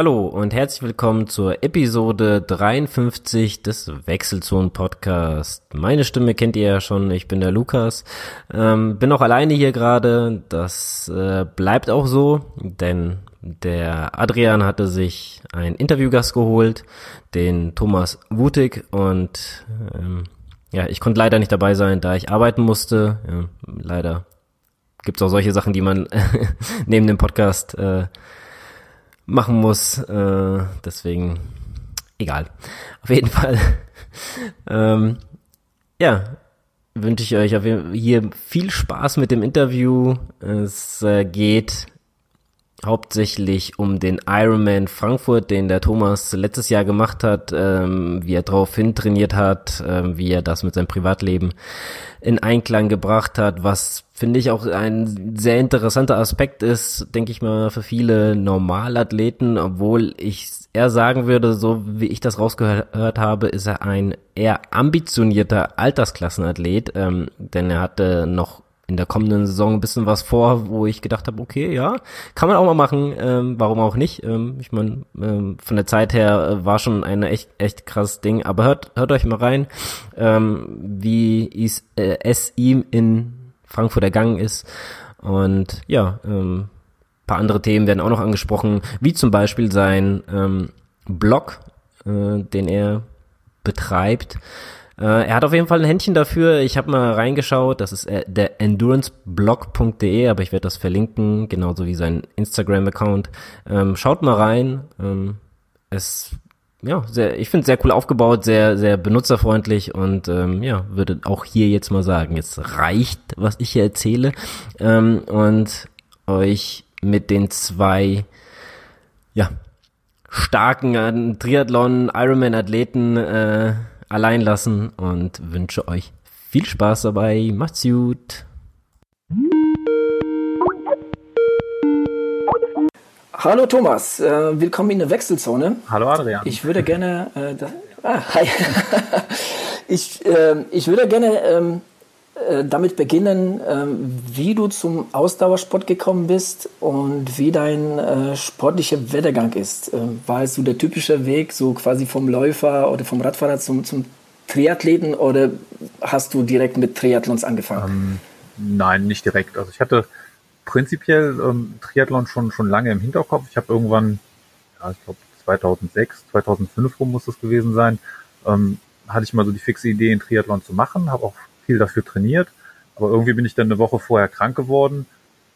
Hallo und herzlich willkommen zur Episode 53 des Wechselzonen Podcast. Meine Stimme kennt ihr ja schon, ich bin der Lukas. Ähm, bin auch alleine hier gerade, das äh, bleibt auch so, denn der Adrian hatte sich einen Interviewgast geholt, den Thomas Wutig und ähm, ja, ich konnte leider nicht dabei sein, da ich arbeiten musste. Ja, leider gibt's auch solche Sachen, die man neben dem Podcast äh, machen muss. Äh, deswegen, egal. Auf jeden Fall. ähm, ja, wünsche ich euch hier viel Spaß mit dem Interview. Es äh, geht hauptsächlich um den Ironman Frankfurt, den der Thomas letztes Jahr gemacht hat, ähm, wie er daraufhin trainiert hat, ähm, wie er das mit seinem Privatleben in Einklang gebracht hat, was finde ich auch ein sehr interessanter Aspekt ist, denke ich mal, für viele Normalathleten, obwohl ich eher sagen würde, so wie ich das rausgehört habe, ist er ein eher ambitionierter Altersklassenathlet, ähm, denn er hatte noch in der kommenden Saison ein bisschen was vor, wo ich gedacht habe, okay, ja, kann man auch mal machen, ähm, warum auch nicht. Ähm, ich meine, ähm, von der Zeit her äh, war schon ein echt, echt krasses Ding, aber hört, hört euch mal rein, ähm, wie äh, es ihm in Frankfurt ergangen ist. Und ja, ähm, paar andere Themen werden auch noch angesprochen, wie zum Beispiel sein ähm, Blog, äh, den er betreibt. Äh, er hat auf jeden Fall ein Händchen dafür. Ich habe mal reingeschaut. Das ist äh, der enduranceblog.de, aber ich werde das verlinken, genauso wie sein Instagram-Account. Ähm, schaut mal rein. Ähm, es ja, sehr, ich finde sehr cool aufgebaut, sehr, sehr benutzerfreundlich und ähm, ja, würde auch hier jetzt mal sagen, jetzt reicht, was ich hier erzähle ähm, und euch mit den zwei, ja, starken äh, Triathlon, Ironman-Athleten äh, allein lassen und wünsche euch viel Spaß dabei. Macht's gut. Hallo Thomas, äh, willkommen in der Wechselzone. Hallo Adrian. Ich würde gerne, äh, da, ah, hi. ich, äh, ich würde gerne ähm, äh, damit beginnen, ähm, wie du zum Ausdauersport gekommen bist und wie dein äh, sportlicher Werdegang ist. Ähm, war es so der typische Weg, so quasi vom Läufer oder vom Radfahrer zum, zum Triathleten oder hast du direkt mit Triathlons angefangen? Ähm, nein, nicht direkt. Also ich hatte prinzipiell ähm, Triathlon schon schon lange im Hinterkopf. Ich habe irgendwann, ja, ich glaube 2006, 2005 rum muss es gewesen sein, ähm, hatte ich mal so die fixe Idee, einen Triathlon zu machen, habe auch viel dafür trainiert, aber irgendwie bin ich dann eine Woche vorher krank geworden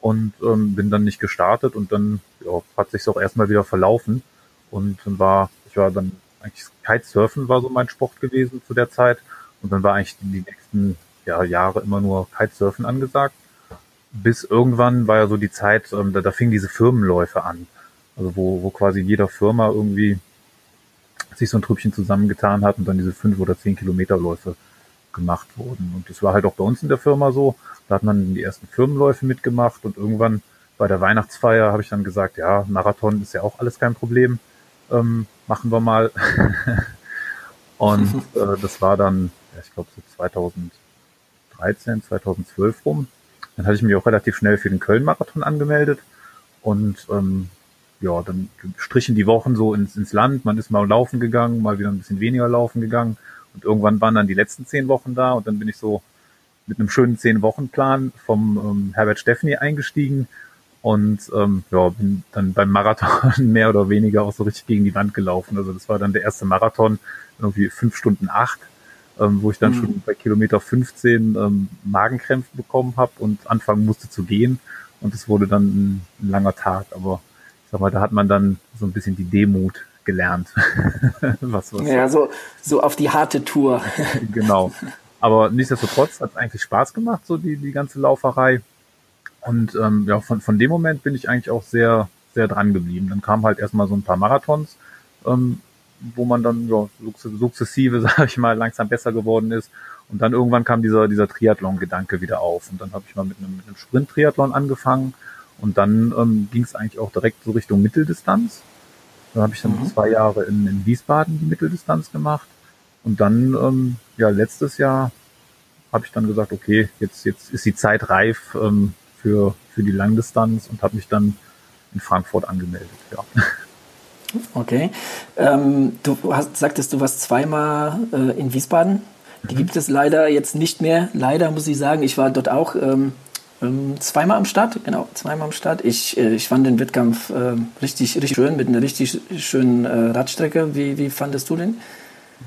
und ähm, bin dann nicht gestartet und dann ja, hat sich auch erstmal wieder verlaufen. Und dann war ich war dann eigentlich Kitesurfen war so mein Sport gewesen zu der Zeit. Und dann war eigentlich die nächsten ja, Jahre immer nur Kitesurfen angesagt. Bis irgendwann war ja so die Zeit, ähm, da, da fingen diese Firmenläufe an. Also wo, wo quasi jeder Firma irgendwie sich so ein Trüppchen zusammengetan hat und dann diese fünf oder zehn Kilometerläufe gemacht wurden. Und das war halt auch bei uns in der Firma so. Da hat man die ersten Firmenläufe mitgemacht und irgendwann bei der Weihnachtsfeier habe ich dann gesagt, ja, Marathon ist ja auch alles kein Problem. Ähm, machen wir mal. und äh, das war dann, ja, ich glaube so 2013, 2012 rum. Dann hatte ich mich auch relativ schnell für den Köln-Marathon angemeldet und ähm, ja, dann strichen die Wochen so ins, ins Land. Man ist mal laufen gegangen, mal wieder ein bisschen weniger laufen gegangen und irgendwann waren dann die letzten zehn Wochen da und dann bin ich so mit einem schönen zehn-Wochen-Plan vom ähm, Herbert Steffni eingestiegen und ähm, ja, bin dann beim Marathon mehr oder weniger auch so richtig gegen die Wand gelaufen. Also das war dann der erste Marathon, irgendwie fünf Stunden acht ähm, wo ich dann mhm. schon bei Kilometer 15 ähm, Magenkrämpfe bekommen habe und anfangen musste zu gehen. Und es wurde dann ein, ein, langer Tag, aber ich sag mal, da hat man dann so ein bisschen die Demut gelernt. was, was ja, so, so auf die harte Tour. genau. Aber nichtsdestotrotz hat es eigentlich Spaß gemacht, so die, die ganze Lauferei. Und ähm, ja, von, von dem Moment bin ich eigentlich auch sehr, sehr dran geblieben. Dann kamen halt erstmal so ein paar Marathons, ähm, wo man dann ja, sukzessive, sage ich mal, langsam besser geworden ist. Und dann irgendwann kam dieser, dieser Triathlon-Gedanke wieder auf. Und dann habe ich mal mit einem, mit einem Sprint-Triathlon angefangen. Und dann ähm, ging es eigentlich auch direkt so Richtung Mitteldistanz. Da habe ich dann mhm. zwei Jahre in, in Wiesbaden die Mitteldistanz gemacht. Und dann, ähm, ja, letztes Jahr habe ich dann gesagt, okay, jetzt, jetzt ist die Zeit reif ähm, für, für die Langdistanz und habe mich dann in Frankfurt angemeldet. Ja. Okay. Ähm, du hast, sagtest, du warst zweimal äh, in Wiesbaden. Die mhm. gibt es leider jetzt nicht mehr. Leider muss ich sagen, ich war dort auch ähm, ähm, zweimal am Start. Genau, zweimal am Start. Ich, äh, ich fand den Wettkampf äh, richtig, richtig schön mit einer richtig schönen äh, Radstrecke. Wie, wie fandest du den?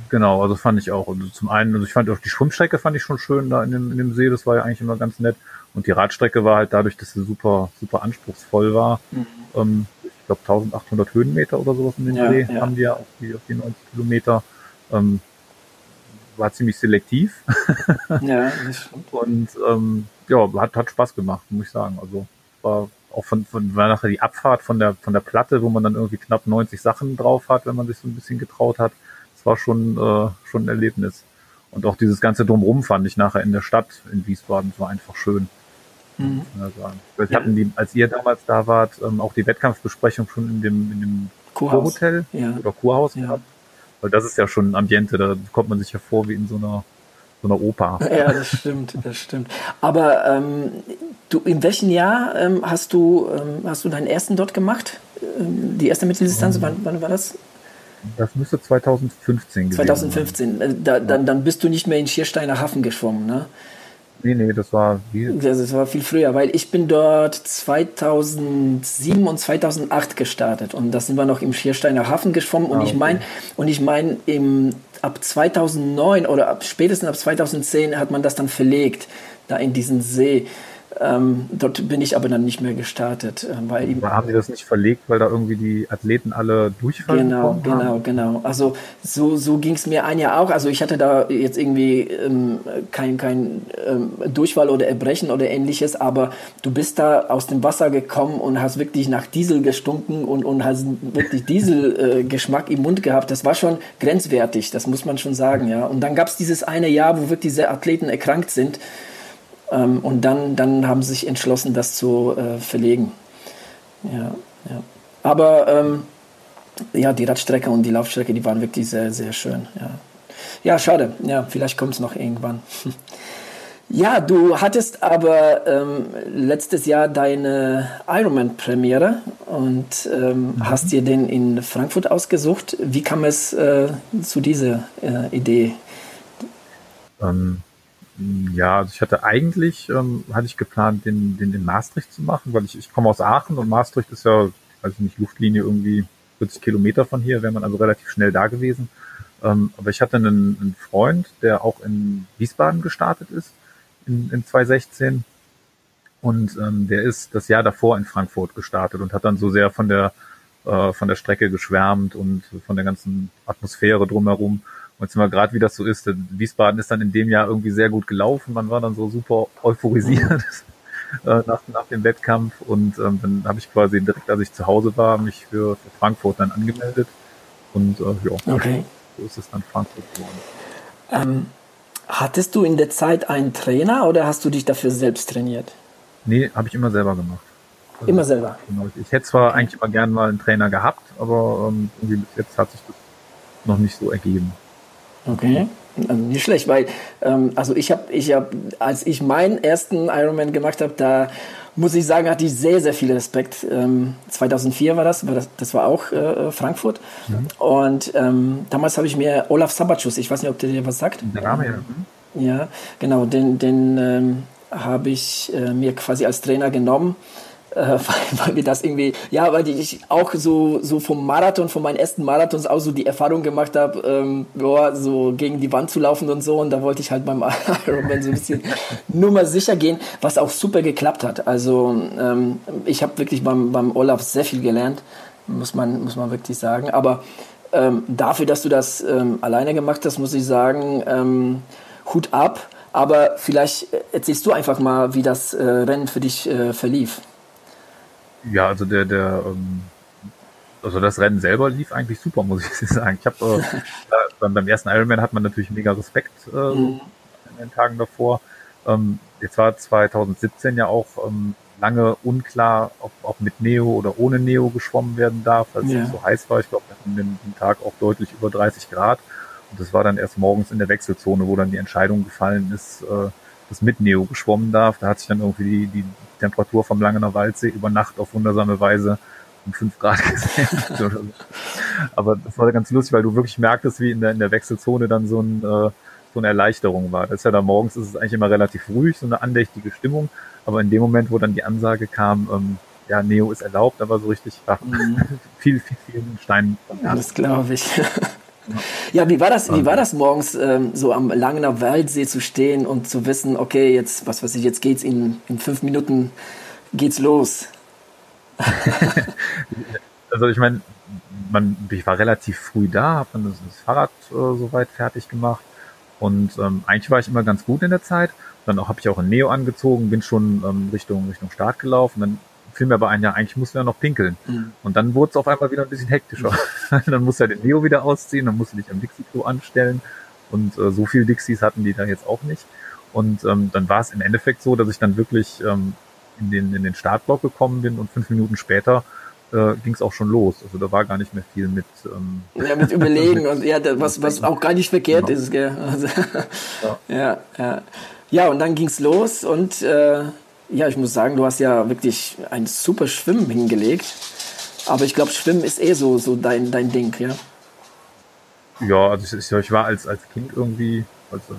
Genau, also fand ich auch. Also zum einen, also ich fand auch die Schwimmstrecke fand ich schon schön da in dem, in dem See. Das war ja eigentlich immer ganz nett. Und die Radstrecke war halt dadurch, dass sie super, super anspruchsvoll war. Mhm. Ähm, ich glaube 1800 Höhenmeter oder sowas in den ja, See ja. haben die ja auf die, auf die 90 Kilometer. Ähm, war ziemlich selektiv. ja, und ähm, ja, hat, hat Spaß gemacht, muss ich sagen. Also war auch von, von war nachher die Abfahrt von der von der Platte, wo man dann irgendwie knapp 90 Sachen drauf hat, wenn man sich so ein bisschen getraut hat. Das war schon äh, schon ein Erlebnis. Und auch dieses ganze Drumrum fand ich nachher in der Stadt in Wiesbaden, das war einfach schön. Mhm. Wir hatten die, als ihr damals da wart, ähm, auch die Wettkampfbesprechung schon in dem, in dem Kurhotel ja. oder Kurhaus ja. gehabt. Weil das ist ja schon ein Ambiente, da kommt man sich ja vor wie in so einer, so einer Oper. Ja, das stimmt, das stimmt. Aber ähm, du, in welchem Jahr ähm, hast du ähm, hast du deinen ersten dort gemacht? Ähm, die erste Mitteldistanz, wann, wann war das? Das müsste 2015 gewesen 2015. Sein. Äh, da, dann, dann bist du nicht mehr in Schiersteiner Hafen geschwommen, ne? Nee, nee, das war wie? Das war viel früher, weil ich bin dort 2007 und 2008 gestartet und da sind wir noch im Schiersteiner Hafen geschwommen und ah, okay. ich meine und ich meine im ab 2009 oder ab spätestens ab 2010 hat man das dann verlegt da in diesen See. Ähm, dort bin ich aber dann nicht mehr gestartet, äh, weil aber haben Sie das nicht verlegt, weil da irgendwie die Athleten alle durchfallen? Genau, genau, haben? genau. Also so, so ging es mir ein Jahr auch. Also ich hatte da jetzt irgendwie ähm, kein, kein ähm, Durchfall oder Erbrechen oder ähnliches, aber du bist da aus dem Wasser gekommen und hast wirklich nach Diesel gestunken und, und hast wirklich Dieselgeschmack äh, im Mund gehabt. Das war schon grenzwertig, das muss man schon sagen, ja. Und dann gab es dieses eine Jahr, wo wirklich diese Athleten erkrankt sind. Ähm, und dann, dann haben sie sich entschlossen, das zu äh, verlegen. Ja, ja. Aber ähm, ja, die Radstrecke und die Laufstrecke, die waren wirklich sehr, sehr schön. Ja, ja schade. Ja, vielleicht kommt es noch irgendwann. Ja, du hattest aber ähm, letztes Jahr deine Ironman-Premiere und ähm, mhm. hast dir den in Frankfurt ausgesucht. Wie kam es äh, zu dieser äh, Idee? Ähm, ja, also ich hatte eigentlich, ähm, hatte ich geplant, den, den in Maastricht zu machen, weil ich, ich komme aus Aachen und Maastricht ist ja, also nicht Luftlinie irgendwie 40 Kilometer von hier, wäre man also relativ schnell da gewesen. Ähm, aber ich hatte einen, einen Freund, der auch in Wiesbaden gestartet ist, in, in 2016. Und ähm, der ist das Jahr davor in Frankfurt gestartet und hat dann so sehr von der, äh, von der Strecke geschwärmt und von der ganzen Atmosphäre drumherum. Und mal gerade, wie das so ist, Wiesbaden ist dann in dem Jahr irgendwie sehr gut gelaufen. Man war dann so super euphorisiert äh, nach, nach dem Wettkampf. Und ähm, dann habe ich quasi direkt, als ich zu Hause war, mich für, für Frankfurt dann angemeldet. Und äh, ja, okay. so ist es dann Frankfurt geworden. Ähm, hattest du in der Zeit einen Trainer oder hast du dich dafür selbst trainiert? Nee, habe ich immer selber gemacht. Also, immer selber? Genau. Ich hätte zwar okay. eigentlich immer gern mal einen Trainer gehabt, aber ähm, irgendwie bis jetzt hat sich das noch nicht so ergeben. Okay. Also nicht schlecht, weil ähm, also ich habe, ich habe, als ich meinen ersten Ironman gemacht habe, da muss ich sagen, hatte ich sehr, sehr viel Respekt. Ähm, 2004 war das, war das, das war auch äh, Frankfurt. Mhm. Und ähm, damals habe ich mir Olaf Sabatschus, ich weiß nicht, ob der dir was sagt. Der Name, ja. Ja, genau, den, den ähm, habe ich äh, mir quasi als Trainer genommen äh, weil, weil mir das irgendwie, ja, weil ich auch so, so vom Marathon, von meinen ersten Marathons auch so die Erfahrung gemacht habe, ähm, so gegen die Wand zu laufen und so. Und da wollte ich halt beim Ironman so ein bisschen Nummer sicher gehen, was auch super geklappt hat. Also ähm, ich habe wirklich beim, beim Olaf sehr viel gelernt, muss man, muss man wirklich sagen. Aber ähm, dafür, dass du das ähm, alleine gemacht hast, muss ich sagen, ähm, Hut ab. Aber vielleicht erzählst du einfach mal, wie das äh, Rennen für dich äh, verlief. Ja, also der, der, ähm, also das Rennen selber lief eigentlich super, muss ich sagen. Ich habe äh, beim, beim ersten Ironman hat man natürlich mega Respekt äh, mhm. in den Tagen davor. Ähm, jetzt war 2017 ja auch ähm, lange unklar, ob auch mit Neo oder ohne Neo geschwommen werden darf, weil es ja. so heiß war. Ich glaube, wir hatten den, den Tag auch deutlich über 30 Grad. Und das war dann erst morgens in der Wechselzone, wo dann die Entscheidung gefallen ist, äh, dass mit Neo geschwommen darf. Da hat sich dann irgendwie die, die Temperatur vom Langener Waldsee über Nacht auf wundersame Weise um fünf Grad gesenkt. Aber das war ganz lustig, weil du wirklich merktest, wie in der, in der Wechselzone dann so, ein, äh, so eine Erleichterung war. Das ist ja da morgens ist es eigentlich immer relativ ruhig, so eine andächtige Stimmung. Aber in dem Moment, wo dann die Ansage kam, ähm, ja, Neo ist erlaubt, aber so richtig ach, mhm. viel, viel, viel Stein. Ja, das glaube ich. Ja, wie war das, wie war das morgens, ähm, so am Langener Waldsee zu stehen und zu wissen, okay, jetzt, was weiß ich, jetzt geht's in, in fünf Minuten geht's los? also ich meine, man, ich war relativ früh da, habe dann das, das Fahrrad äh, soweit fertig gemacht und ähm, eigentlich war ich immer ganz gut in der Zeit. Dann habe ich auch ein Neo angezogen, bin schon ähm, Richtung Richtung Start gelaufen. Dann fiel mir aber ein, ja, eigentlich musst du ja noch pinkeln. Mhm. Und dann wurde es auf einmal wieder ein bisschen hektischer. Dann musst du ja den Neo wieder ausziehen, dann musst du dich am Dixie-Klo anstellen. Und äh, so viel Dixies hatten die da jetzt auch nicht. Und ähm, dann war es im Endeffekt so, dass ich dann wirklich ähm, in, den, in den Startblock gekommen bin und fünf Minuten später äh, ging es auch schon los. Also da war gar nicht mehr viel mit ähm, ja mit Überlegen und ja was was auch gar nicht verkehrt genau. ist, gell? Also, ja. ja ja ja und dann ging's los und äh, ja ich muss sagen, du hast ja wirklich ein super Schwimmen hingelegt. Aber ich glaube, Schwimmen ist eh so so dein dein Ding, ja. Ja, also ich, ich war als als Kind irgendwie also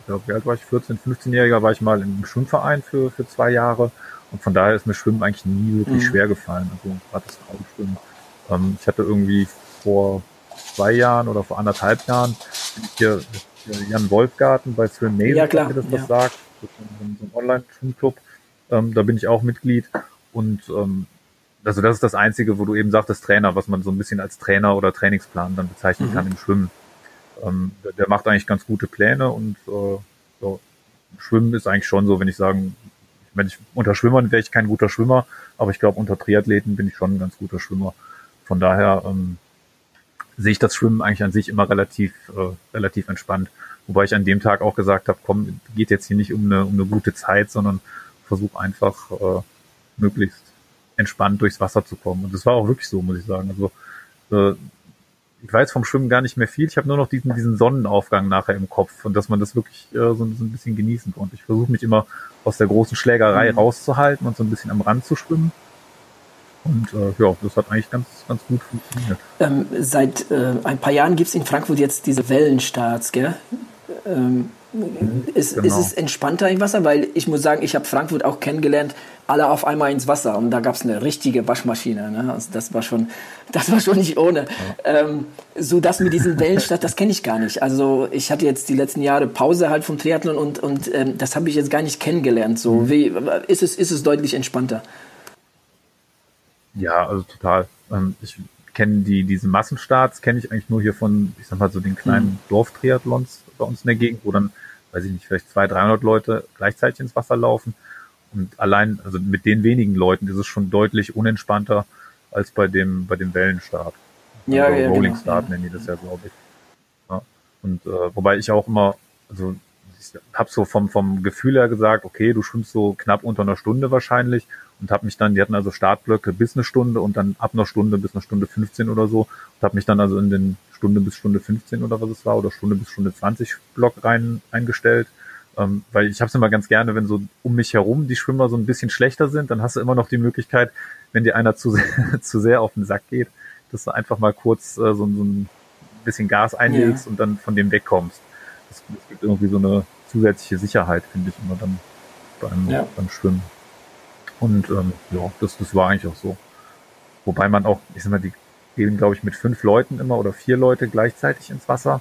ich glaube, wie alt war ich? 14, 15-Jähriger war ich mal im Schwimmverein für, für zwei Jahre. Und von daher ist mir Schwimmen eigentlich nie wirklich mhm. schwer gefallen. Also gerade das Frauenschwimmen. Ähm, ich hatte irgendwie vor zwei Jahren oder vor anderthalb Jahren hier, Jan Wolfgarten bei Swim Navy, ja, klar. das was ja. sagt. So ein, so ein Online-Schwimmclub. Ähm, da bin ich auch Mitglied. Und ähm, also das ist das Einzige, wo du eben sagtest, Trainer, was man so ein bisschen als Trainer oder Trainingsplan dann bezeichnen mhm. kann im Schwimmen. Ähm, der, der, macht eigentlich ganz gute Pläne und äh, so, Schwimmen ist eigentlich schon so, wenn ich sagen, wenn ich unter Schwimmern wäre ich kein guter Schwimmer, aber ich glaube unter Triathleten bin ich schon ein ganz guter Schwimmer. Von daher ähm, sehe ich das Schwimmen eigentlich an sich immer relativ äh, relativ entspannt. Wobei ich an dem Tag auch gesagt habe, komm, geht jetzt hier nicht um eine, um eine gute Zeit, sondern versuch einfach äh, möglichst entspannt durchs Wasser zu kommen. Und das war auch wirklich so, muss ich sagen. Also äh, ich weiß vom Schwimmen gar nicht mehr viel. Ich habe nur noch diesen, diesen Sonnenaufgang nachher im Kopf und dass man das wirklich äh, so, so ein bisschen genießen konnte. Ich versuche mich immer aus der großen Schlägerei mhm. rauszuhalten und so ein bisschen am Rand zu schwimmen. Und äh, ja, das hat eigentlich ganz, ganz gut funktioniert. Ähm, seit äh, ein paar Jahren gibt es in Frankfurt jetzt diese Wellenstarts, gell? Ähm, mhm, ist, genau. ist es entspannter im Wasser? Weil ich muss sagen, ich habe Frankfurt auch kennengelernt alle auf einmal ins Wasser und da gab es eine richtige Waschmaschine. Ne? Also das war schon, das war schon nicht ohne. Ja. Ähm, so das mit diesen Wellenstadt, das kenne ich gar nicht. Also ich hatte jetzt die letzten Jahre Pause halt vom Triathlon und und ähm, das habe ich jetzt gar nicht kennengelernt. So mhm. wie ist es ist es deutlich entspannter? Ja, also total. Ähm, ich kenne die diese Massenstarts kenne ich eigentlich nur hier von ich sag mal so den kleinen mhm. Dorftriathlons bei uns in der Gegend, wo dann weiß ich nicht vielleicht 200, 300 Leute gleichzeitig ins Wasser laufen. Und allein, also mit den wenigen Leuten ist es schon deutlich unentspannter als bei dem, bei dem Wellenstart. Ja, also ja, Rolling genau. Start nennen die das ja, glaube ich. Ja. Und äh, wobei ich auch immer, also habe so vom, vom Gefühl her gesagt, okay, du schwimmst so knapp unter einer Stunde wahrscheinlich und habe mich dann, die hatten also Startblöcke bis eine Stunde und dann ab einer Stunde bis eine Stunde 15 oder so und habe mich dann also in den Stunde bis Stunde 15 oder was es war oder Stunde bis Stunde 20 Block rein eingestellt ähm, weil ich habe es immer ganz gerne, wenn so um mich herum die Schwimmer so ein bisschen schlechter sind, dann hast du immer noch die Möglichkeit, wenn dir einer zu, sehr, zu sehr auf den Sack geht, dass du einfach mal kurz äh, so, so ein bisschen Gas einlegst ja. und dann von dem wegkommst. Das gibt irgendwie so eine zusätzliche Sicherheit, finde ich immer dann beim, ja. beim Schwimmen. Und ähm, ja, das, das war eigentlich auch so. Wobei man auch, ich sag mal, die gehen, glaube ich, mit fünf Leuten immer oder vier Leute gleichzeitig ins Wasser,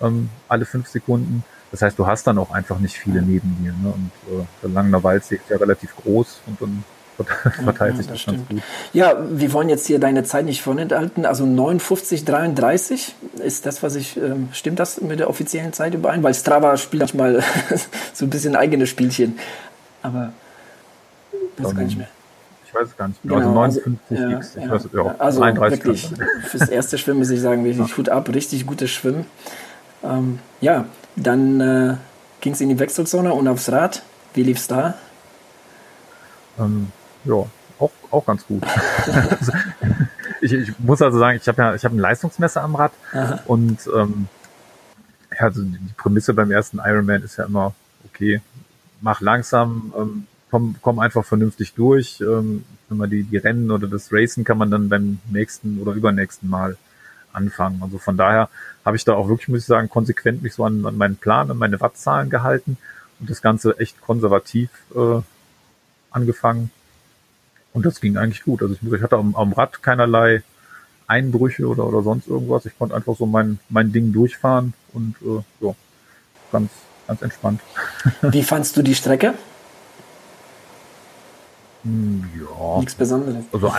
ähm, alle fünf Sekunden. Das heißt, du hast dann auch einfach nicht viele neben dir. Ne? Und äh, der Langener Waldsee ist ja relativ groß und dann verteilt ja, sich das, das ganz gut. Ja, wir wollen jetzt hier deine Zeit nicht vorenthalten. Also 59,33 ist das, was ich, ähm, stimmt das mit der offiziellen Zeit überein? Weil Strava spielt manchmal so ein bisschen eigene Spielchen. Aber das um, gar nicht mehr. Ich weiß es gar nicht mehr. Genau, also 59 also, X, ja, weiß, ja, also 33 wirklich, fürs erste Schwimmen muss ich sagen, wirklich Hut ab, richtig gutes Schwimmen. Ähm, ja, dann äh, ging es in die Wechselzone und aufs Rad. Wie lief's da? Ähm, ja, auch, auch ganz gut. ich, ich muss also sagen, ich habe ja, ich habe ein Leistungsmesser am Rad Aha. und ähm, ja, also die Prämisse beim ersten Ironman ist ja immer, okay, mach langsam, ähm, komm, komm einfach vernünftig durch. Ähm, wenn man die, die Rennen oder das Racen kann man dann beim nächsten oder übernächsten Mal anfangen. Also von daher habe ich da auch wirklich, muss ich sagen, konsequent mich so an, an meinen Plan, an meine Wattzahlen gehalten und das Ganze echt konservativ äh, angefangen. Und das ging eigentlich gut. Also ich, ich hatte am, am Rad keinerlei Einbrüche oder, oder sonst irgendwas. Ich konnte einfach so mein, mein Ding durchfahren und äh, so ganz, ganz entspannt. Wie fandst du die Strecke? Hm, ja. Nichts Besonderes. Also,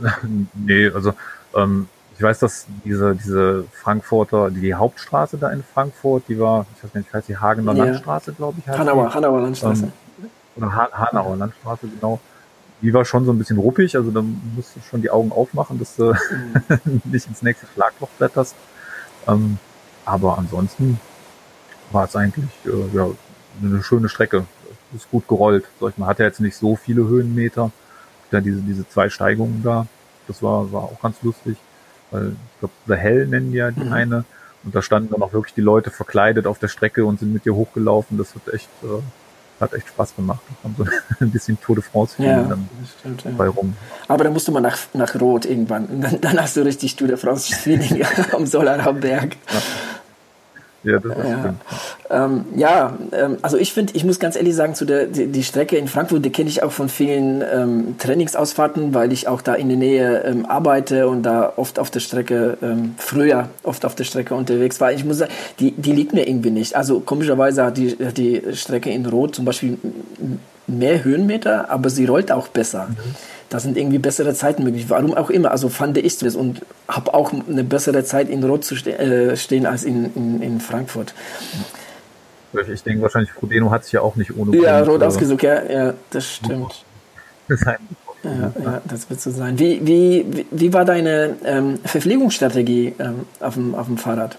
nee, also ähm, ich weiß, dass diese, diese Frankfurter, die Hauptstraße da in Frankfurt, die war, ich weiß nicht, ich weiß die Hagener ja. Landstraße, glaube ich. Hanauer, Hanauer Landstraße. Ähm, oder ha Hanauer Landstraße, genau. Die war schon so ein bisschen ruppig, also da musst du schon die Augen aufmachen, dass du mhm. nicht ins nächste Schlagloch blätterst. Ähm, aber ansonsten war es eigentlich äh, ja, eine schöne Strecke. Ist gut gerollt. Sag ich mal, hat ja jetzt nicht so viele Höhenmeter. Ja, diese, diese zwei Steigungen da. Das war, war auch ganz lustig. Weil ich glaube, The Hell nennen die ja die mhm. eine. Und da standen dann auch wirklich die Leute verkleidet auf der Strecke und sind mit dir hochgelaufen. Das hat echt, äh, hat echt Spaß gemacht. Da kam so ein bisschen Tour de France ja, dann stimmt, bei rum. Aber dann musst du mal nach, nach Rot irgendwann. Dann, dann hast du richtig Tour de France Feeling am Solarhamberg. Ja. Ja, das ist ja. Ähm, ja, ähm, also ich finde, ich muss ganz ehrlich sagen, zu der die, die Strecke in Frankfurt, die kenne ich auch von vielen ähm, Trainingsausfahrten, weil ich auch da in der Nähe ähm, arbeite und da oft auf der Strecke, ähm, früher oft auf der Strecke unterwegs war. Ich muss sagen, die, die liegt mir irgendwie nicht. Also komischerweise hat die, die Strecke in Rot zum Beispiel mehr Höhenmeter, aber sie rollt auch besser. Mhm da sind irgendwie bessere Zeiten möglich. Warum auch immer. Also fand ich das und habe auch eine bessere Zeit in Rot zu ste äh, stehen als in, in, in Frankfurt. Ich denke wahrscheinlich, Frodeno hat sich ja auch nicht ohne Ja, Rot ausgesucht, ja, ja, das stimmt. Ja, ja, das wird so sein. Wie, wie, wie war deine ähm, Verpflegungsstrategie ähm, auf, dem, auf dem Fahrrad?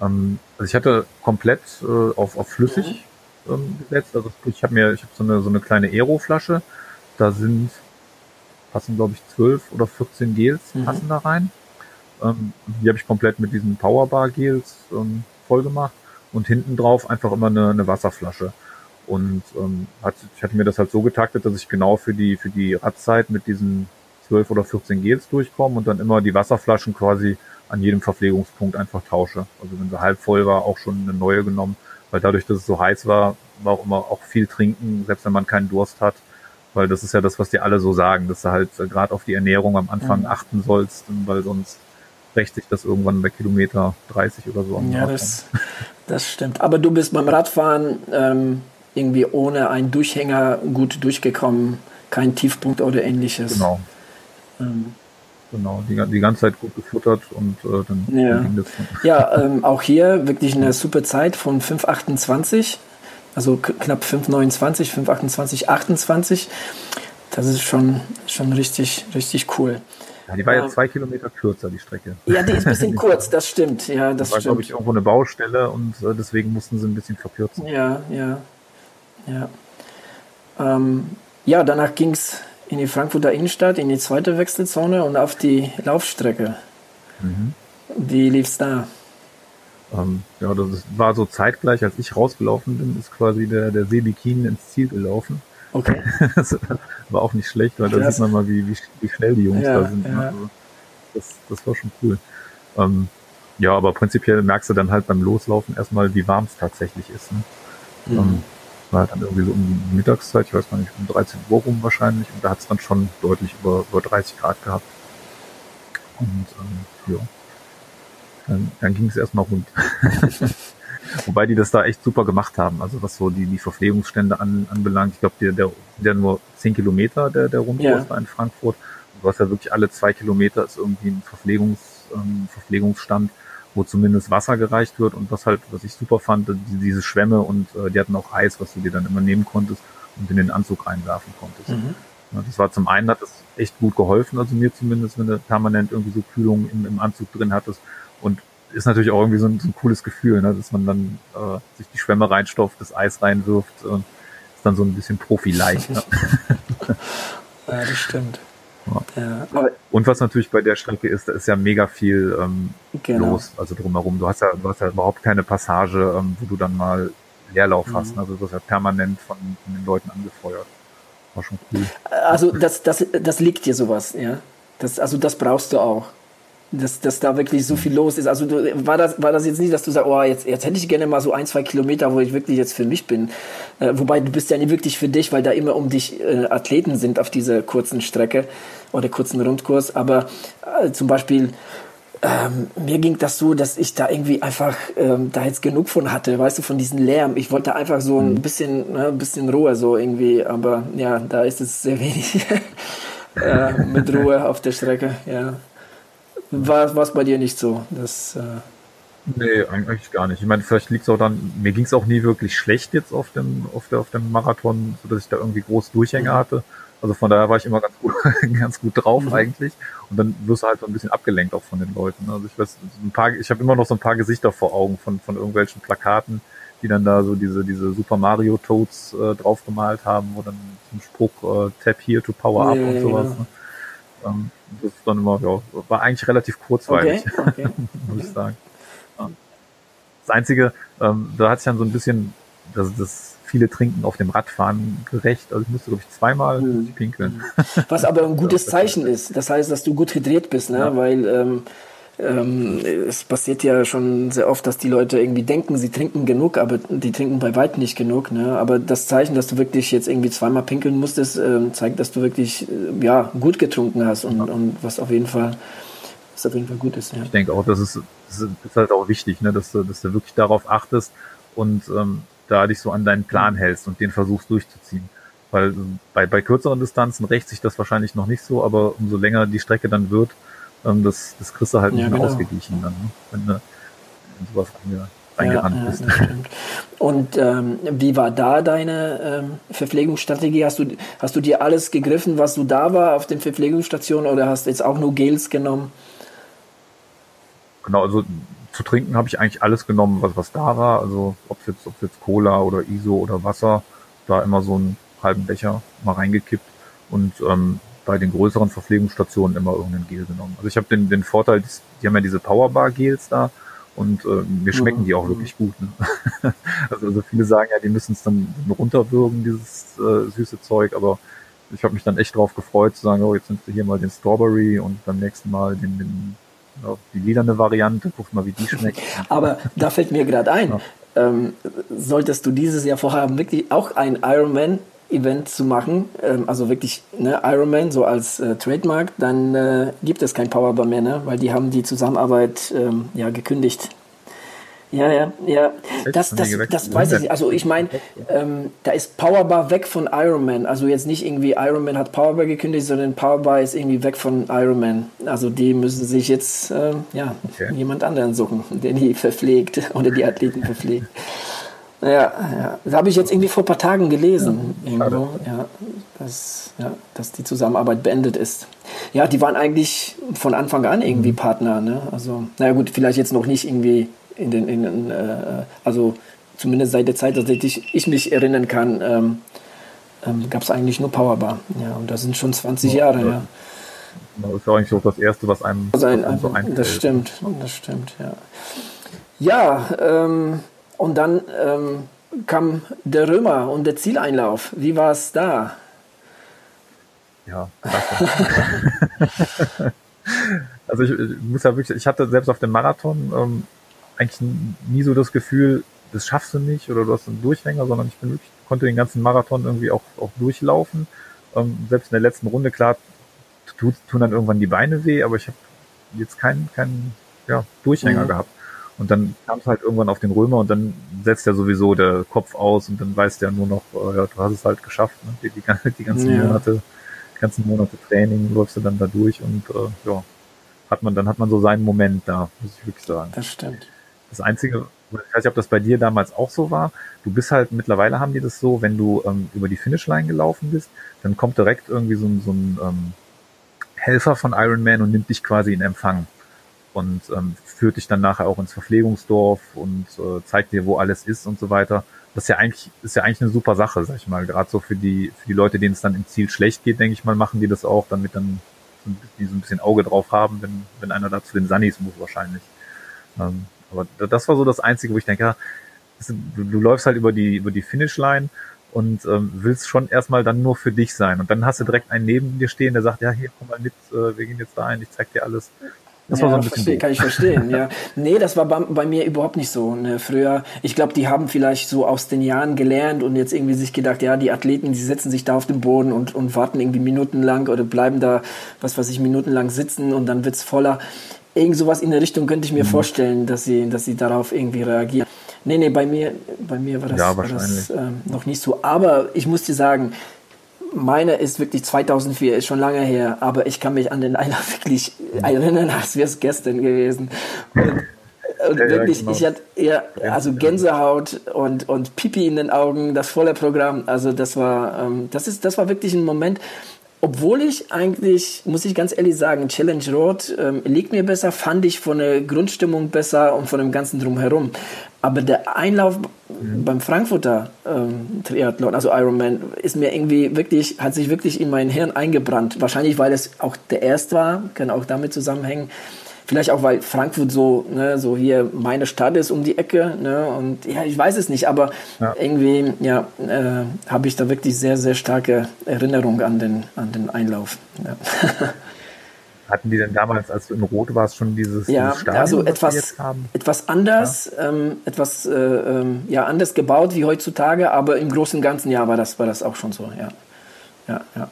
Ähm, also ich hatte komplett äh, auf, auf flüssig mhm. Ähm, gesetzt. Also ich habe mir, ich habe so eine, so eine kleine Aero-Flasche da sind, passen glaube ich 12 oder 14 Gels mhm. passen da rein. Ähm, die habe ich komplett mit diesen Powerbar Gels ähm, voll gemacht und hinten drauf einfach immer eine, eine Wasserflasche. Und ähm, hat, ich hatte mir das halt so getaktet, dass ich genau für die für die Radzeit mit diesen 12 oder 14 Gels durchkomme und dann immer die Wasserflaschen quasi an jedem Verpflegungspunkt einfach tausche. Also wenn sie halb voll war, auch schon eine neue genommen, weil dadurch, dass es so heiß war, war auch immer auch viel trinken, selbst wenn man keinen Durst hat. Weil das ist ja das, was dir alle so sagen, dass du halt äh, gerade auf die Ernährung am Anfang mhm. achten sollst, weil sonst rächt sich das irgendwann bei Kilometer 30 oder so. ja, das, das stimmt. Aber du bist beim Radfahren ähm, irgendwie ohne einen Durchhänger gut durchgekommen, kein Tiefpunkt oder ähnliches. Genau. Ähm. Genau, die, die ganze Zeit gut gefuttert und äh, dann ja. ging das. Ja, ähm, auch hier wirklich eine super Zeit von 5,28 also knapp 5,29, 5,28, 28. Das ist schon, schon richtig, richtig cool. Ja, die war ja zwei Kilometer kürzer, die Strecke. Ja, die ist ein bisschen kurz, das stimmt. Ja, das, das war, glaube ich, irgendwo eine Baustelle und äh, deswegen mussten sie ein bisschen verkürzen. Ja, ja, ja. Ähm, ja, danach ging es in die Frankfurter Innenstadt, in die zweite Wechselzone und auf die Laufstrecke. Mhm. Wie lief es da? Ähm, ja, das war so zeitgleich, als ich rausgelaufen bin, ist quasi der, der Sebikin ins Ziel gelaufen. Okay. das war auch nicht schlecht, weil da sieht man mal, wie, wie, wie schnell die Jungs ja, da sind. Ja. Also das, das war schon cool. Ähm, ja, aber prinzipiell merkst du dann halt beim Loslaufen erstmal, wie warm es tatsächlich ist. Ne? Mhm. Ähm, war dann irgendwie so um die Mittagszeit, ich weiß gar nicht, um 13 Uhr rum wahrscheinlich, und da hat es dann schon deutlich über, über 30 Grad gehabt. Und ähm, ja, dann, dann ging es erstmal rund. Wobei die das da echt super gemacht haben. Also was so die, die Verpflegungsstände an, anbelangt. Ich glaube, der, der, der nur zehn Kilometer, der, der Rundkurs ja. da in Frankfurt. Du hast ja wirklich alle zwei Kilometer ist irgendwie ein Verpflegungs, ähm, Verpflegungsstand, wo zumindest Wasser gereicht wird. Und was halt, was ich super fand, die, diese Schwämme und äh, die hatten auch Eis, was du dir dann immer nehmen konntest und in den Anzug reinwerfen konntest. Mhm. Ja, das war zum einen hat das echt gut geholfen, also mir zumindest, wenn du permanent irgendwie so Kühlung im, im Anzug drin hattest und ist natürlich auch irgendwie so ein, so ein cooles Gefühl, ne? dass man dann äh, sich die Schwämme reinstopft, das Eis reinwirft und ist dann so ein bisschen Profi-leicht. Ne? ja, das stimmt. Ja. Und was natürlich bei der Strecke ist, da ist ja mega viel ähm, genau. los, also drumherum. Du hast ja, du hast ja überhaupt keine Passage, ähm, wo du dann mal Leerlauf mhm. hast. Ne? Also du wirst ja permanent von, von, den Leuten angefeuert. War schon cool. Also das, das, das liegt dir sowas, ja. Das, also das brauchst du auch. Dass, dass da wirklich so viel los ist. Also du, war das war das jetzt nicht, dass du sagst, oh jetzt jetzt hätte ich gerne mal so ein zwei Kilometer, wo ich wirklich jetzt für mich bin. Äh, wobei du bist ja nicht wirklich für dich, weil da immer um dich äh, Athleten sind auf dieser kurzen Strecke oder kurzen Rundkurs. Aber äh, zum Beispiel ähm, mir ging das so, dass ich da irgendwie einfach ähm, da jetzt genug von hatte, weißt du, von diesem Lärm. Ich wollte einfach so ein mhm. bisschen, ne, ein bisschen Ruhe so irgendwie, aber ja, da ist es sehr wenig äh, mit Ruhe auf der Strecke. Ja, war es bei dir nicht so? Das, äh Nee, eigentlich gar nicht. Ich meine, vielleicht liegt es auch dann, mir ging es auch nie wirklich schlecht jetzt auf dem, auf der, auf dem Marathon, so dass ich da irgendwie groß Durchhänge mhm. hatte. Also von daher war ich immer ganz gut, ganz gut drauf mhm. eigentlich. Und dann wirst du halt so ein bisschen abgelenkt auch von den Leuten. Also ich weiß, ein paar, ich habe immer noch so ein paar Gesichter vor Augen von, von irgendwelchen Plakaten, die dann da so diese, diese Super Mario Toads äh, draufgemalt haben, wo dann zum Spruch äh, Tap here to power up ja, und sowas. Ja. Ne? Ähm, das ist dann immer, ja, war eigentlich relativ kurzweilig, okay, okay. muss ich sagen. Das Einzige, ähm, da hat sich dann so ein bisschen das, das viele trinken auf dem Radfahren gerecht. Also ich musste, glaube ich, zweimal mhm. pinkeln. Was aber ein gutes Zeichen ist. Das heißt, dass du gut hydriert bist, ne? Ja. weil ähm, ähm, es passiert ja schon sehr oft, dass die Leute irgendwie denken, sie trinken genug, aber die trinken bei weitem nicht genug. Ne? Aber das Zeichen, dass du wirklich jetzt irgendwie zweimal pinkeln musstest, ähm, zeigt, dass du wirklich äh, ja, gut getrunken hast und, ja. und was auf jeden Fall was auf jeden Fall gut ist. Ja. Ich denke auch, das ist, das ist halt auch wichtig, ne? dass, du, dass du wirklich darauf achtest und ähm, da dich so an deinen Plan hältst und den versuchst durchzuziehen. Weil bei, bei kürzeren Distanzen rächt sich das wahrscheinlich noch nicht so, aber umso länger die Strecke dann wird, ähm, das, das kriegst du halt nicht mehr genau. ausgeglichen dann, ne? wenn du in sowas reingerannt ja, bist. Ja, und ähm, wie war da deine ähm, Verpflegungsstrategie? Hast du, hast du dir alles gegriffen, was du da war auf den Verpflegungsstationen oder hast du jetzt auch nur Gels genommen? Genau, also zu trinken habe ich eigentlich alles genommen, was, was da war. Also ob jetzt, ob jetzt Cola oder ISO oder Wasser, da immer so einen halben Becher mal reingekippt und ähm, bei den größeren Verpflegungsstationen immer irgendein Gel genommen. Also ich habe den, den Vorteil, die haben ja diese Powerbar-Gels da und äh, mir schmecken die auch mhm. wirklich gut. Ne? also, also viele sagen ja, die müssen es dann runterwürgen, dieses äh, süße Zeug, aber ich habe mich dann echt drauf gefreut zu sagen, oh, jetzt nimmst du hier mal den Strawberry und beim nächsten Mal den, den die lilane Variante, guck mal, wie die schmeckt. Aber da fällt mir gerade ein, ja. ähm, solltest du dieses Jahr vorhaben, wirklich auch ein Ironman Event zu machen, ähm, also wirklich ne, Ironman so als äh, Trademark, dann äh, gibt es kein Powerbar mehr, ne? weil die haben die Zusammenarbeit ähm, ja gekündigt. Ja, ja, ja. Das, das, das weiß ich nicht. Also ich meine, ähm, da ist Powerbar weg von Ironman. Also jetzt nicht irgendwie Ironman hat Powerbar gekündigt, sondern Powerbar ist irgendwie weg von Ironman. Also die müssen sich jetzt ähm, ja, okay. jemand anderen suchen, der die verpflegt oder die Athleten verpflegt. Ja, ja. Das habe ich jetzt irgendwie vor ein paar Tagen gelesen. Ja, irgendwo, ja, dass, ja, dass die Zusammenarbeit beendet ist. Ja, die waren eigentlich von Anfang an irgendwie mhm. Partner. Ne? Also, naja gut, vielleicht jetzt noch nicht irgendwie in den, in den äh, also zumindest seit der Zeit, dass ich, ich mich erinnern kann, ähm, ähm, gab es eigentlich nur Powerbar. Ja, und das sind schon 20 ja, Jahre, ja. Das ist ja eigentlich so das Erste, was einem, also ein, so einfällt. Das stimmt, das stimmt, ja. Ja, ähm, und dann ähm, kam der Römer und der Zieleinlauf. Wie war es da? Ja, also ich, ich, muss ja wirklich, ich hatte selbst auf dem Marathon ähm, eigentlich nie so das Gefühl, das schaffst du nicht oder du hast einen Durchhänger, sondern ich bin wirklich, konnte den ganzen Marathon irgendwie auch, auch durchlaufen. Ähm, selbst in der letzten Runde, klar, tut, tun dann irgendwann die Beine weh, aber ich habe jetzt keinen, keinen ja, Durchhänger mhm. gehabt. Und dann kam es halt irgendwann auf den Römer und dann setzt er sowieso der Kopf aus und dann weiß der nur noch, äh, ja, du hast es halt geschafft. Ne? Die, die, die ganzen ja. Monate, die ganzen Monate Training läufst du dann da durch und äh, ja, hat man, dann hat man so seinen Moment da, muss ich wirklich sagen. Das stimmt. Das Einzige, ich weiß nicht, ob das bei dir damals auch so war. Du bist halt, mittlerweile haben die das so, wenn du ähm, über die Finishline gelaufen bist, dann kommt direkt irgendwie so, ein so ein ähm, Helfer von Iron Man und nimmt dich quasi in Empfang und ähm, führt dich dann nachher auch ins Verpflegungsdorf und äh, zeigt dir, wo alles ist und so weiter. Das ist ja eigentlich, ist ja eigentlich eine super Sache, sag ich mal. Gerade so für die, für die Leute, denen es dann im Ziel schlecht geht, denke ich mal, machen die das auch, damit dann die so ein bisschen Auge drauf haben, wenn, wenn einer da zu den Sunnies muss wahrscheinlich. Ähm, aber das war so das Einzige, wo ich denke, ja, du, du läufst halt über die, über die Finishline und ähm, willst schon erstmal dann nur für dich sein. Und dann hast du direkt einen neben dir stehen, der sagt, ja, hier, komm mal mit, äh, wir gehen jetzt da ein, ich zeig dir alles. Das ja, war so ein bisschen verstehe, kann ich verstehen, ja. Nee, das war bei, bei mir überhaupt nicht so. Ne? Früher, ich glaube, die haben vielleicht so aus den Jahren gelernt und jetzt irgendwie sich gedacht, ja, die Athleten, die setzen sich da auf den Boden und, und warten irgendwie minutenlang oder bleiben da, was weiß ich, minutenlang sitzen und dann wird's voller. Irgend sowas in der Richtung könnte ich mir mhm. vorstellen, dass sie, dass sie darauf irgendwie reagieren. Nee, nee, bei mir, bei mir war das, ja, war das ähm, noch nicht so. Aber ich muss dir sagen, meine ist wirklich 2004, ist schon lange her, aber ich kann mich an den Einlauf wirklich erinnern, als wäre es gestern gewesen. Und, und ja, wirklich, ja, genau. ich hatte eher, also Gänsehaut und, und Pipi in den Augen, das volle Programm. Also das war, ähm, das ist, das war wirklich ein Moment, obwohl ich eigentlich, muss ich ganz ehrlich sagen, Challenge Road ähm, liegt mir besser, fand ich von der Grundstimmung besser und von dem ganzen Drumherum. Aber der Einlauf mhm. beim Frankfurter ähm, Triathlon, also Ironman, ist mir irgendwie wirklich, hat sich wirklich in mein Hirn eingebrannt. Wahrscheinlich, weil es auch der erste war, kann auch damit zusammenhängen. Vielleicht auch, weil Frankfurt so, ne, so hier meine Stadt ist um die Ecke. Ne, und ja, ich weiß es nicht, aber ja. irgendwie ja, äh, habe ich da wirklich sehr, sehr starke Erinnerung an den, an den Einlauf. Ja. Hatten die denn damals, als du in Rot warst, schon dieses, ja, Stadion, also etwas, etwas anders, ja. ähm, etwas äh, ähm, ja, anders gebaut wie heutzutage, aber im Großen und Ganzen ja war das, war das auch schon so, ja. Ja, ja.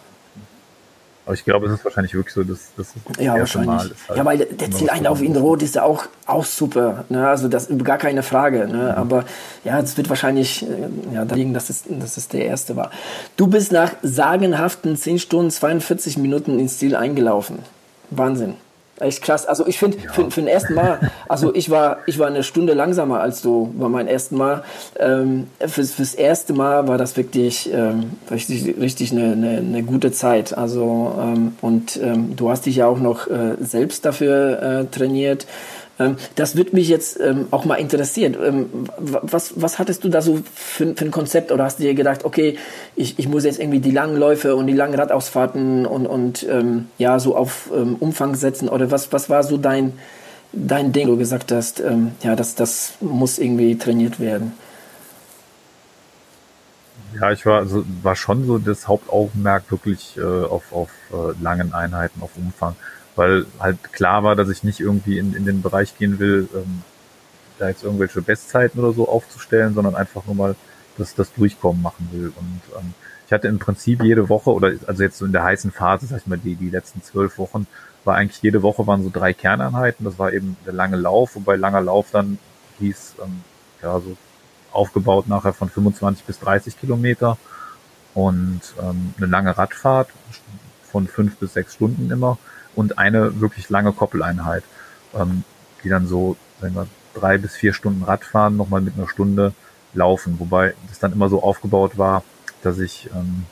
Aber ich glaube, es ist wahrscheinlich wirklich so, dass das, das ja, wahrscheinlich. Mal ist. Halt ja, weil der Zieleinlauf in Rot ist ja auch, auch super. Ne? Also das ist gar keine Frage. Ne? Mhm. Aber ja, es wird wahrscheinlich äh, ja, da liegen, dass es, dass es der erste war. Du bist nach sagenhaften 10 Stunden 42 Minuten ins Ziel eingelaufen. Wahnsinn. Echt krass. Also ich finde, ja. für, für den ersten Mal, also ich war, ich war eine Stunde langsamer als du bei meinem ersten Mal. Ähm, fürs, fürs erste Mal war das wirklich ähm, richtig, richtig eine, eine, eine gute Zeit. Also ähm, und ähm, du hast dich ja auch noch äh, selbst dafür äh, trainiert. Ähm, das würde mich jetzt ähm, auch mal interessieren. Ähm, was, was hattest du da so für, für, ein Konzept oder hast du dir gedacht, okay, ich, ich muss jetzt irgendwie die langen Läufe und die langen Radausfahrten und, und ja, so auf Umfang setzen oder was, was war so dein, dein Ding, wo du gesagt hast, ja, das, das muss irgendwie trainiert werden? Ja, ich war, also, war schon so das Hauptaugenmerk wirklich äh, auf, auf äh, langen Einheiten, auf Umfang weil halt klar war, dass ich nicht irgendwie in, in den Bereich gehen will, ähm, da jetzt irgendwelche Bestzeiten oder so aufzustellen, sondern einfach nur mal das, das Durchkommen machen will. Und ähm, ich hatte im Prinzip jede Woche, oder also jetzt so in der heißen Phase, sag ich mal, die, die letzten zwölf Wochen, war eigentlich jede Woche waren so drei Kerneinheiten. Das war eben der lange Lauf, wobei langer Lauf dann hieß, ähm, ja, so aufgebaut nachher von 25 bis 30 Kilometer und ähm, eine lange Radfahrt von fünf bis sechs Stunden immer und eine wirklich lange Koppeleinheit, ähm, die dann so, wenn wir drei bis vier Stunden Radfahren, nochmal mit einer Stunde laufen, wobei das dann immer so aufgebaut war, dass ich ähm,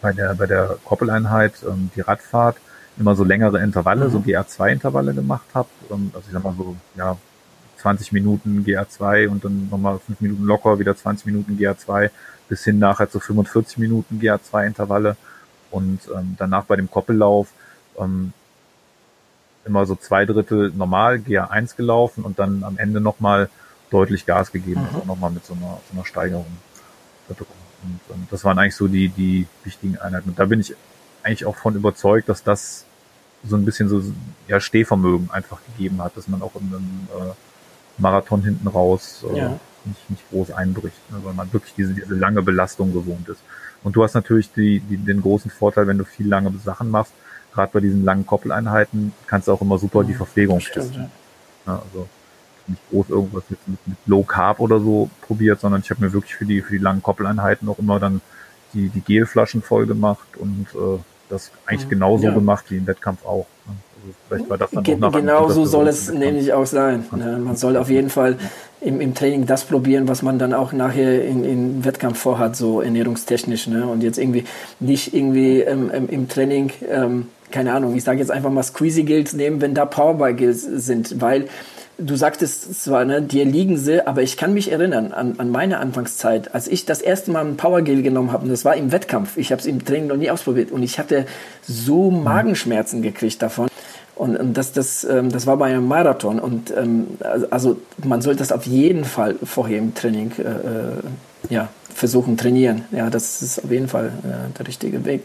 bei der bei der Koppeleinheit ähm, die Radfahrt immer so längere Intervalle, mhm. so GA2-Intervalle gemacht habe. Ähm, also ich sag mal so, ja, 20 Minuten GA2 und dann nochmal 5 Minuten locker, wieder 20 Minuten GA2, bis hin nachher zu 45 Minuten GA2-Intervalle. Und ähm, danach bei dem Koppellauf ähm, immer so zwei Drittel normal GA1 gelaufen und dann am Ende nochmal deutlich Gas gegeben, mhm. also nochmal mit so einer, so einer Steigerung. Und, und ähm, das waren eigentlich so die, die wichtigen Einheiten. Und da bin ich eigentlich auch von überzeugt, dass das so ein bisschen so ja, Stehvermögen einfach gegeben hat, dass man auch in einem äh, Marathon hinten raus äh, ja. nicht, nicht groß einbricht, ne, weil man wirklich diese, diese lange Belastung gewohnt ist. Und du hast natürlich die, die, den großen Vorteil, wenn du viel lange Sachen machst, gerade bei diesen langen Koppeleinheiten kannst du auch immer super die Verpflegung testen. Ja. also nicht groß irgendwas mit, mit, mit Low Carb oder so probiert, sondern ich habe mir wirklich für die für die langen Koppeleinheiten auch immer dann die die Gelflaschen voll gemacht und äh, das eigentlich mhm. genauso ja. gemacht wie im Wettkampf auch. Ne? Also vielleicht war das dann Ge auch genau so soll es nämlich auch sein. Ne? Man soll auf jeden Fall im, im Training das probieren, was man dann auch nachher in, in Wettkampf vorhat, so ernährungstechnisch. Ne? Und jetzt irgendwie nicht irgendwie ähm, im Training ähm, keine Ahnung, ich sage jetzt einfach mal Squeezy Guilds nehmen, wenn da Powerbar Guilds sind, weil du sagtest zwar, ne, dir liegen sie, aber ich kann mich erinnern an, an meine Anfangszeit, als ich das erste Mal ein Power Gel genommen habe, und das war im Wettkampf, ich habe es im Training noch nie ausprobiert und ich hatte so Magenschmerzen gekriegt davon. Und, und das, das, ähm, das war bei einem Marathon. Und ähm, also man sollte das auf jeden Fall vorher im Training äh, äh, ja, versuchen, trainieren. Ja, das ist auf jeden Fall äh, der richtige Weg.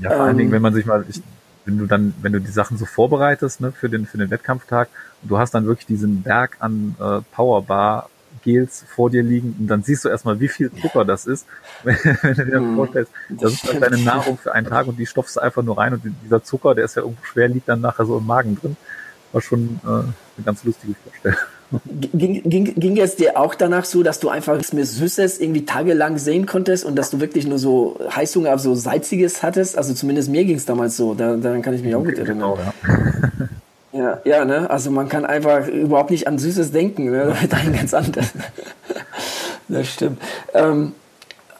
Ja, vor allen Dingen, ähm, wenn man sich mal, ich, wenn du dann, wenn du die Sachen so vorbereitest ne, für den für den Wettkampftag, und du hast dann wirklich diesen Berg an äh, Powerbar Gels vor dir liegen und dann siehst du erstmal, wie viel Zucker das ist, wenn, wenn du dir mm, vorstellst, das ist dann deine Nahrung für einen Tag und die stopfst du einfach nur rein und dieser Zucker, der ist ja irgendwo schwer, liegt dann nachher so im Magen drin. War schon äh, eine ganz lustige Vorstellung. Ging, ging, ging es dir auch danach so, dass du einfach nichts mehr Süßes irgendwie tagelang sehen konntest und dass du wirklich nur so Heißhunger auf so Salziges hattest? Also zumindest mir ging es damals so, da, daran kann ich mich auch gut erinnern. Genau, ja. Ja, ja, ne? Also man kann einfach überhaupt nicht an Süßes denken, ne? Das ist ganz anders. das stimmt. Ähm,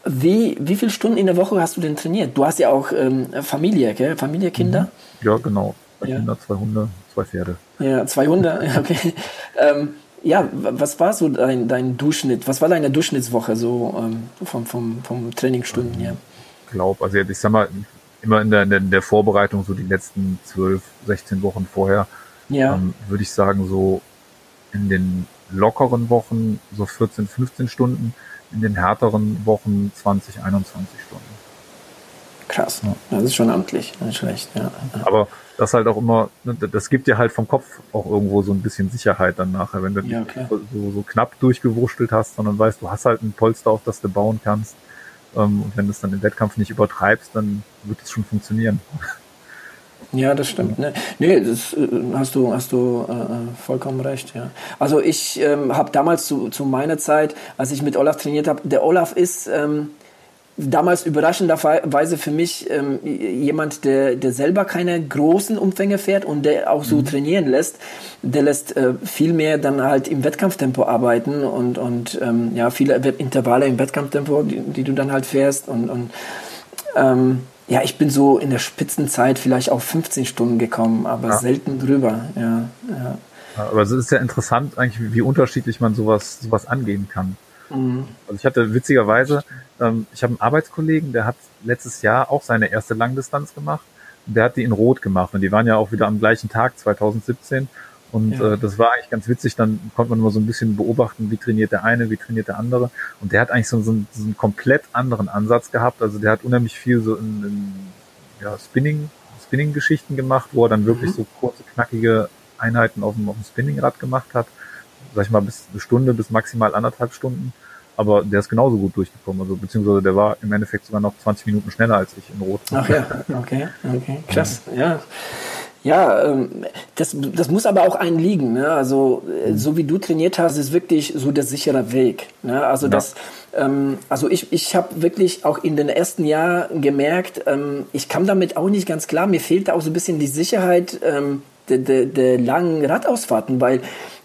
wie, wie viele Stunden in der Woche hast du denn trainiert? Du hast ja auch ähm, Familie, gell? Familie, Kinder? Mhm. Ja, genau. Zwei ja. Kinder, zwei Hunde, zwei Pferde. Ja, zwei Hunde, okay. ähm, ja, was war so dein, dein Durchschnitt? Was war deine Durchschnittswoche so ähm, vom, vom, vom Trainingsstunden her? Ich glaube, also ich sag mal, immer in der, in der Vorbereitung, so die letzten zwölf, 16 Wochen vorher, ja. ähm, würde ich sagen, so in den lockeren Wochen so 14, 15 Stunden, in den härteren Wochen 20, 21 Stunden. Krass, ja. das ist schon amtlich, nicht schlecht. Ja. Aber das halt auch immer, ne, das gibt dir halt vom Kopf auch irgendwo so ein bisschen Sicherheit dann nachher, wenn du ja, so, so knapp durchgewurschtelt hast, sondern weißt, du hast halt ein Polster, auf das du bauen kannst. Ähm, und wenn du es dann im Wettkampf nicht übertreibst, dann wird es schon funktionieren. Ja, das stimmt. Ne? Nee, das äh, hast du, hast du äh, äh, vollkommen recht. Ja. Also ich ähm, habe damals zu, zu meiner Zeit, als ich mit Olaf trainiert habe, der Olaf ist ähm, damals überraschenderweise für mich ähm, jemand, der, der selber keine großen Umfänge fährt und der auch so mhm. trainieren lässt. Der lässt äh, viel mehr dann halt im Wettkampftempo arbeiten und, und ähm, ja, viele Intervalle im Wettkampftempo, die, die du dann halt fährst und, und ähm, ja, ich bin so in der Spitzenzeit vielleicht auf 15 Stunden gekommen, aber ja. selten drüber. Ja, ja. Aber es ist ja interessant eigentlich, wie unterschiedlich man sowas, sowas angehen kann. Mhm. Also ich hatte witzigerweise, ähm, ich habe einen Arbeitskollegen, der hat letztes Jahr auch seine erste Langdistanz gemacht. Und der hat die in Rot gemacht und die waren ja auch wieder am gleichen Tag 2017 und ja. äh, das war eigentlich ganz witzig, dann konnte man immer so ein bisschen beobachten, wie trainiert der eine, wie trainiert der andere. Und der hat eigentlich so, so, einen, so einen komplett anderen Ansatz gehabt. Also der hat unheimlich viel so in, in ja, Spinning, Spinning-Geschichten gemacht, wo er dann wirklich mhm. so kurze, knackige Einheiten auf dem, auf dem Spinningrad gemacht hat. Sag ich mal, bis eine Stunde, bis maximal anderthalb Stunden. Aber der ist genauso gut durchgekommen. Also beziehungsweise der war im Endeffekt sogar noch 20 Minuten schneller als ich in Rot. Ach ja, okay, okay, krass, ja. ja. Ähm, das, das muss aber auch einen liegen. Ne? Also äh, mhm. so wie du trainiert hast, ist wirklich so der sichere Weg. Ne? Also ja. das, ähm, also ich, ich habe wirklich auch in den ersten Jahren gemerkt, ähm, ich kam damit auch nicht ganz klar. Mir fehlte auch so ein bisschen die Sicherheit ähm, der, der, der langen Radausfahrten, weil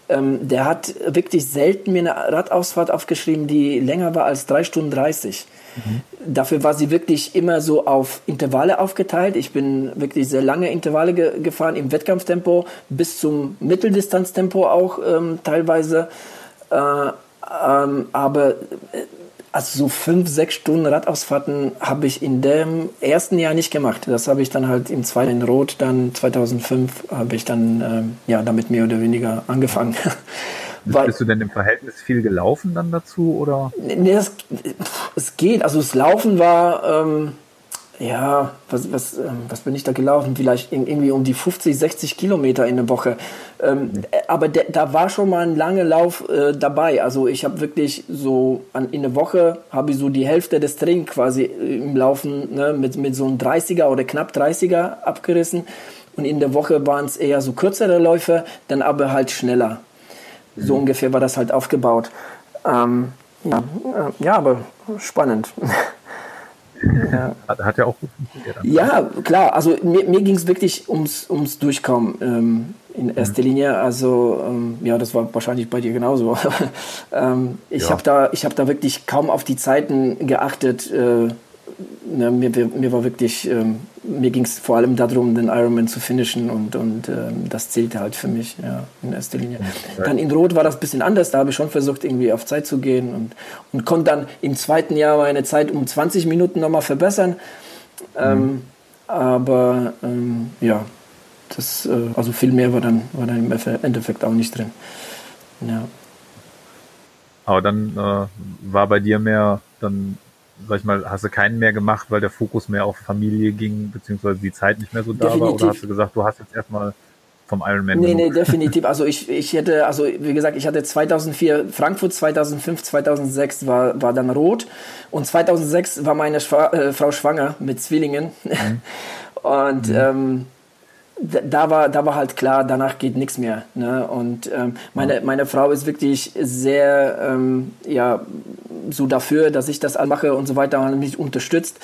ähm, der hat wirklich selten mir eine Radausfahrt aufgeschrieben, die länger war als drei Stunden dreißig. Mhm. Dafür war sie wirklich immer so auf Intervalle aufgeteilt. Ich bin wirklich sehr lange Intervalle ge gefahren im Wettkampftempo bis zum Mitteldistanztempo auch ähm, teilweise. Äh, ähm, aber äh, also so fünf, sechs Stunden Radausfahrten habe ich in dem ersten Jahr nicht gemacht. Das habe ich dann halt im zweiten in Rot, dann 2005 habe ich dann ähm, ja damit mehr oder weniger angefangen. Weil, Bist du denn im Verhältnis viel gelaufen dann dazu oder? Nee, das, es geht. Also das Laufen war, ähm, ja, was, was, ähm, was bin ich da gelaufen? Vielleicht irgendwie um die 50, 60 Kilometer in der Woche. Ähm, mhm. Aber de, da war schon mal ein langer Lauf äh, dabei. Also ich habe wirklich so an, in der Woche habe ich so die Hälfte des Trainings quasi äh, im Laufen ne, mit, mit so einem 30er oder knapp 30er abgerissen. Und in der Woche waren es eher so kürzere Läufe, dann aber halt schneller. So mhm. ungefähr war das halt aufgebaut. Ähm, ja, äh, ja, aber spannend. ja. Hat, hat, ja auch gut funktioniert. Ja, klar. Also mir, mir ging es wirklich ums, ums Durchkommen ähm, in erster mhm. Linie. Also ähm, ja, das war wahrscheinlich bei dir genauso. ähm, ich ja. habe da, ich da wirklich kaum auf die Zeiten geachtet. Äh, ne, mir, mir war wirklich, ähm, mir ging es vor allem darum, den Ironman zu finishen und, und ähm, das zählte halt für mich ja, in erster Linie. Dann in Rot war das ein bisschen anders, da habe ich schon versucht, irgendwie auf Zeit zu gehen und, und konnte dann im zweiten Jahr meine Zeit um 20 Minuten nochmal verbessern. Ähm, mhm. aber ähm, ja, das, äh, also viel mehr war dann, war dann im Endeffekt auch nicht drin. Ja. Aber dann äh, war bei dir mehr dann sag ich mal, hast du keinen mehr gemacht, weil der Fokus mehr auf Familie ging, beziehungsweise die Zeit nicht mehr so da Definitiv. war? Oder hast du gesagt, du hast jetzt erstmal vom Ironman? Nee, genug? nee, definitiv. Also ich, ich hätte, also wie gesagt, ich hatte 2004 Frankfurt, 2005, 2006 war, war dann rot und 2006 war meine Schwa äh, Frau schwanger mit Zwillingen. Mhm. und mhm. Ähm, da war, da war halt klar, danach geht nichts mehr. Ne? Und ähm, meine, meine Frau ist wirklich sehr ähm, ja, so dafür, dass ich das mache und so weiter und mich unterstützt.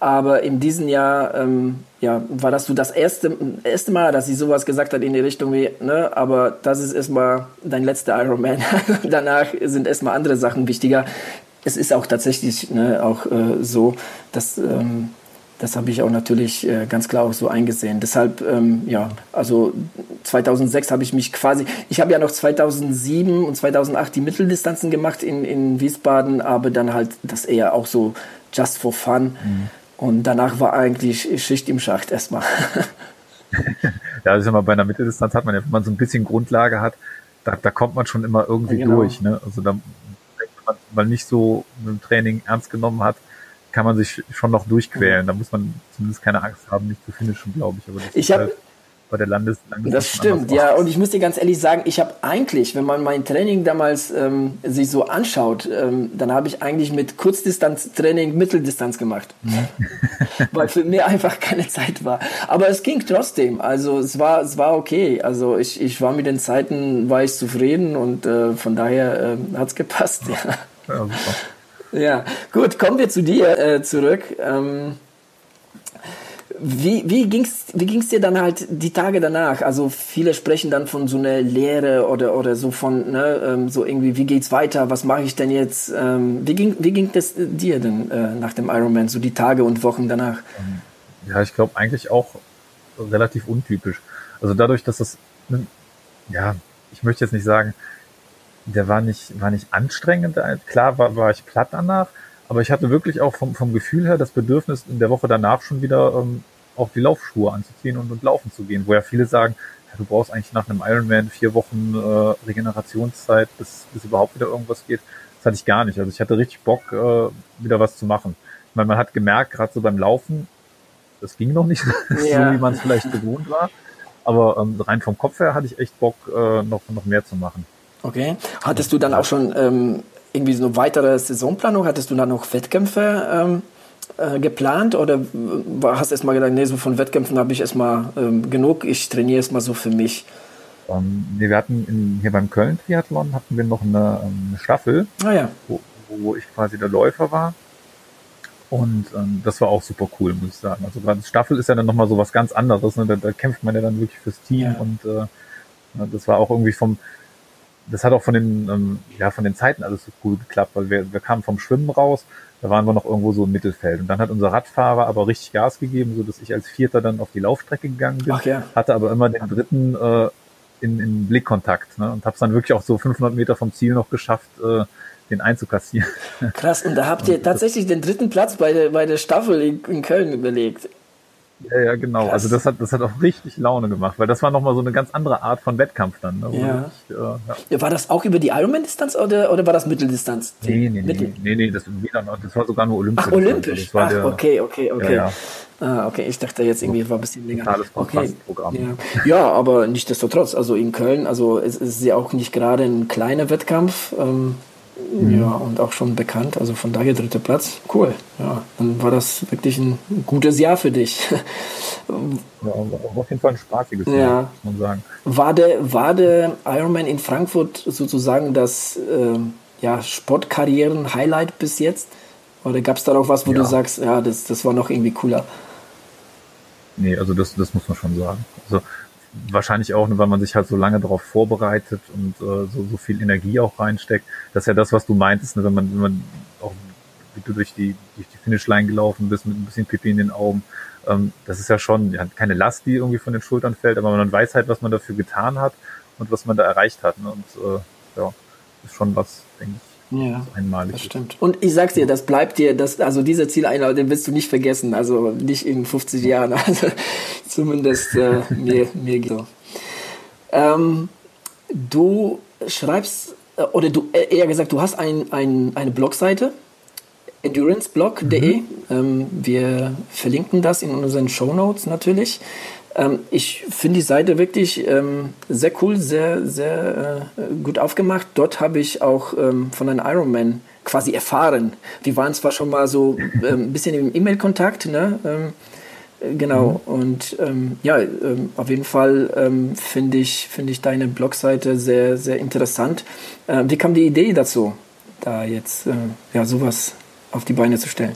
Aber in diesem Jahr ähm, ja, war das so das erste, erste Mal, dass sie sowas gesagt hat in die Richtung wie, ne, aber das ist erstmal dein letzter Ironman. Danach sind erstmal andere Sachen wichtiger. Es ist auch tatsächlich ne, auch äh, so, dass ähm, das habe ich auch natürlich äh, ganz klar auch so eingesehen. Deshalb, ähm, ja, also 2006 habe ich mich quasi, ich habe ja noch 2007 und 2008 die Mitteldistanzen gemacht in, in Wiesbaden, aber dann halt das eher auch so just for fun. Mhm. Und danach war eigentlich Schicht im Schacht erstmal. ja, also mal bei einer Mitteldistanz hat man ja, wenn man so ein bisschen Grundlage hat, da, da kommt man schon immer irgendwie ja, genau. durch. Ne? Also da, wenn man nicht so mit dem Training ernst genommen hat, kann man sich schon noch durchquälen. Da muss man zumindest keine Angst haben, nicht zu finishen, glaube ich. Aber das ich habe halt bei der Landes, Landes Das stimmt, ja. Und ich muss dir ganz ehrlich sagen, ich habe eigentlich, wenn man mein Training damals ähm, sich so anschaut, ähm, dann habe ich eigentlich mit Kurzdistanz-Training Mitteldistanz gemacht, mhm. weil für mich einfach keine Zeit war. Aber es ging trotzdem. Also es war, es war okay. Also ich, ich war mit den Zeiten, war ich zufrieden und äh, von daher äh, hat es gepasst. Ja. ja super. Ja, gut, kommen wir zu dir äh, zurück. Ähm, wie, wie ging's, wie ging's dir dann halt die Tage danach? Also viele sprechen dann von so einer Lehre oder, oder so von, ne, ähm, so irgendwie, wie geht's weiter? Was mache ich denn jetzt? Ähm, wie ging, wie ging das dir denn äh, nach dem Ironman, so die Tage und Wochen danach? Ähm, ja, ich glaube eigentlich auch relativ untypisch. Also dadurch, dass das, ja, ich möchte jetzt nicht sagen, der war nicht, war nicht anstrengend. Klar war, war ich platt danach, aber ich hatte wirklich auch vom, vom Gefühl her das Bedürfnis, in der Woche danach schon wieder ähm, auch die Laufschuhe anzuziehen und, und laufen zu gehen, wo ja viele sagen, ja, du brauchst eigentlich nach einem Ironman vier Wochen äh, Regenerationszeit, bis, bis überhaupt wieder irgendwas geht. Das hatte ich gar nicht. Also ich hatte richtig Bock, äh, wieder was zu machen. Ich meine, man hat gemerkt, gerade so beim Laufen, das ging noch nicht ja. so, wie man es vielleicht gewohnt war. Aber ähm, rein vom Kopf her hatte ich echt Bock, äh, noch, noch mehr zu machen. Okay. Hattest du dann auch schon ähm, irgendwie so eine weitere Saisonplanung? Hattest du dann noch Wettkämpfe ähm, äh, geplant oder hast du erstmal gedacht, nee, so von Wettkämpfen habe ich erstmal ähm, genug, ich trainiere erstmal so für mich? Um, ähm, nee, wir hatten in, hier beim Köln-Triathlon hatten wir noch eine, ähm, eine Staffel, ah, ja. wo, wo ich quasi der Läufer war. Und ähm, das war auch super cool, muss ich sagen. Also gerade Staffel ist ja dann nochmal so was ganz anderes. Ne? Da, da kämpft man ja dann wirklich fürs Team ja. und äh, das war auch irgendwie vom, das hat auch von den, ähm, ja, von den Zeiten alles so cool geklappt, weil wir, wir kamen vom Schwimmen raus, da waren wir noch irgendwo so im Mittelfeld. Und dann hat unser Radfahrer aber richtig Gas gegeben, so dass ich als Vierter dann auf die Laufstrecke gegangen bin, Ach ja. hatte aber immer den dritten äh, in, in Blickkontakt ne? und habe es dann wirklich auch so 500 Meter vom Ziel noch geschafft, äh, den einzukassieren. Krass, und da habt ihr tatsächlich den dritten Platz bei der, bei der Staffel in, in Köln überlegt. Ja, ja, genau. Krass. Also das hat, das hat auch richtig Laune gemacht, weil das war nochmal so eine ganz andere Art von Wettkampf dann. Ne? Ja. Ich, äh, ja. War das auch über die Ironman-Distanz oder, oder war das Mitteldistanz? Nee, nee, Mittel? nee, nee, nee, das, das war sogar nur olympisch. Ach, olympisch? Ach, der, okay, okay, okay. Ja, ja. Ah, okay, ich dachte jetzt irgendwie war ein bisschen länger. Totales okay. Programm. Ja. ja, aber nichtsdestotrotz, also in Köln, also es ist ja auch nicht gerade ein kleiner Wettkampf. Ähm. Ja, und auch schon bekannt. Also von daher dritter Platz. Cool. Ja, dann war das wirklich ein gutes Jahr für dich. Ja, auf jeden Fall ein spaßiges ja. Jahr, muss man sagen. War der, war der Ironman in Frankfurt sozusagen das äh, ja, Sportkarrieren-Highlight bis jetzt? Oder gab es da noch was, wo ja. du sagst, ja, das, das war noch irgendwie cooler? Nee, also das, das muss man schon sagen. Also wahrscheinlich auch, weil man sich halt so lange darauf vorbereitet und äh, so, so viel Energie auch reinsteckt. Das ist ja das, was du meintest, ne? wenn man, wenn man auch wie du durch die, durch die Finishline gelaufen bist mit ein bisschen Pipi in den Augen. Ähm, das ist ja schon ja, keine Last, die irgendwie von den Schultern fällt, aber man weiß halt, was man dafür getan hat und was man da erreicht hat. Ne? Und äh, ja, ist schon was, denke ich, ja, einmalig. Das stimmt. Und ich sag's dir, das bleibt dir, das, also dieser Zieleinlauf, den wirst du nicht vergessen, also nicht in 50 Jahren, also zumindest äh, mir, mir geht so. Ähm, du schreibst, äh, oder du, äh, eher gesagt, du hast ein, ein, eine Blogseite. enduranceblog.de. Mhm. Ähm, wir verlinken das in unseren Show Notes natürlich. Ähm, ich finde die Seite wirklich ähm, sehr cool, sehr, sehr äh, gut aufgemacht. Dort habe ich auch ähm, von einem Ironman quasi erfahren. Wir waren zwar schon mal so ähm, ein bisschen im E-Mail-Kontakt, ne? Ähm, äh, genau, mhm. und ähm, ja, auf jeden Fall finde ich, find ich deine Blogseite sehr, sehr interessant. Wie kam die Idee dazu, da jetzt äh, ja, sowas auf die Beine zu stellen?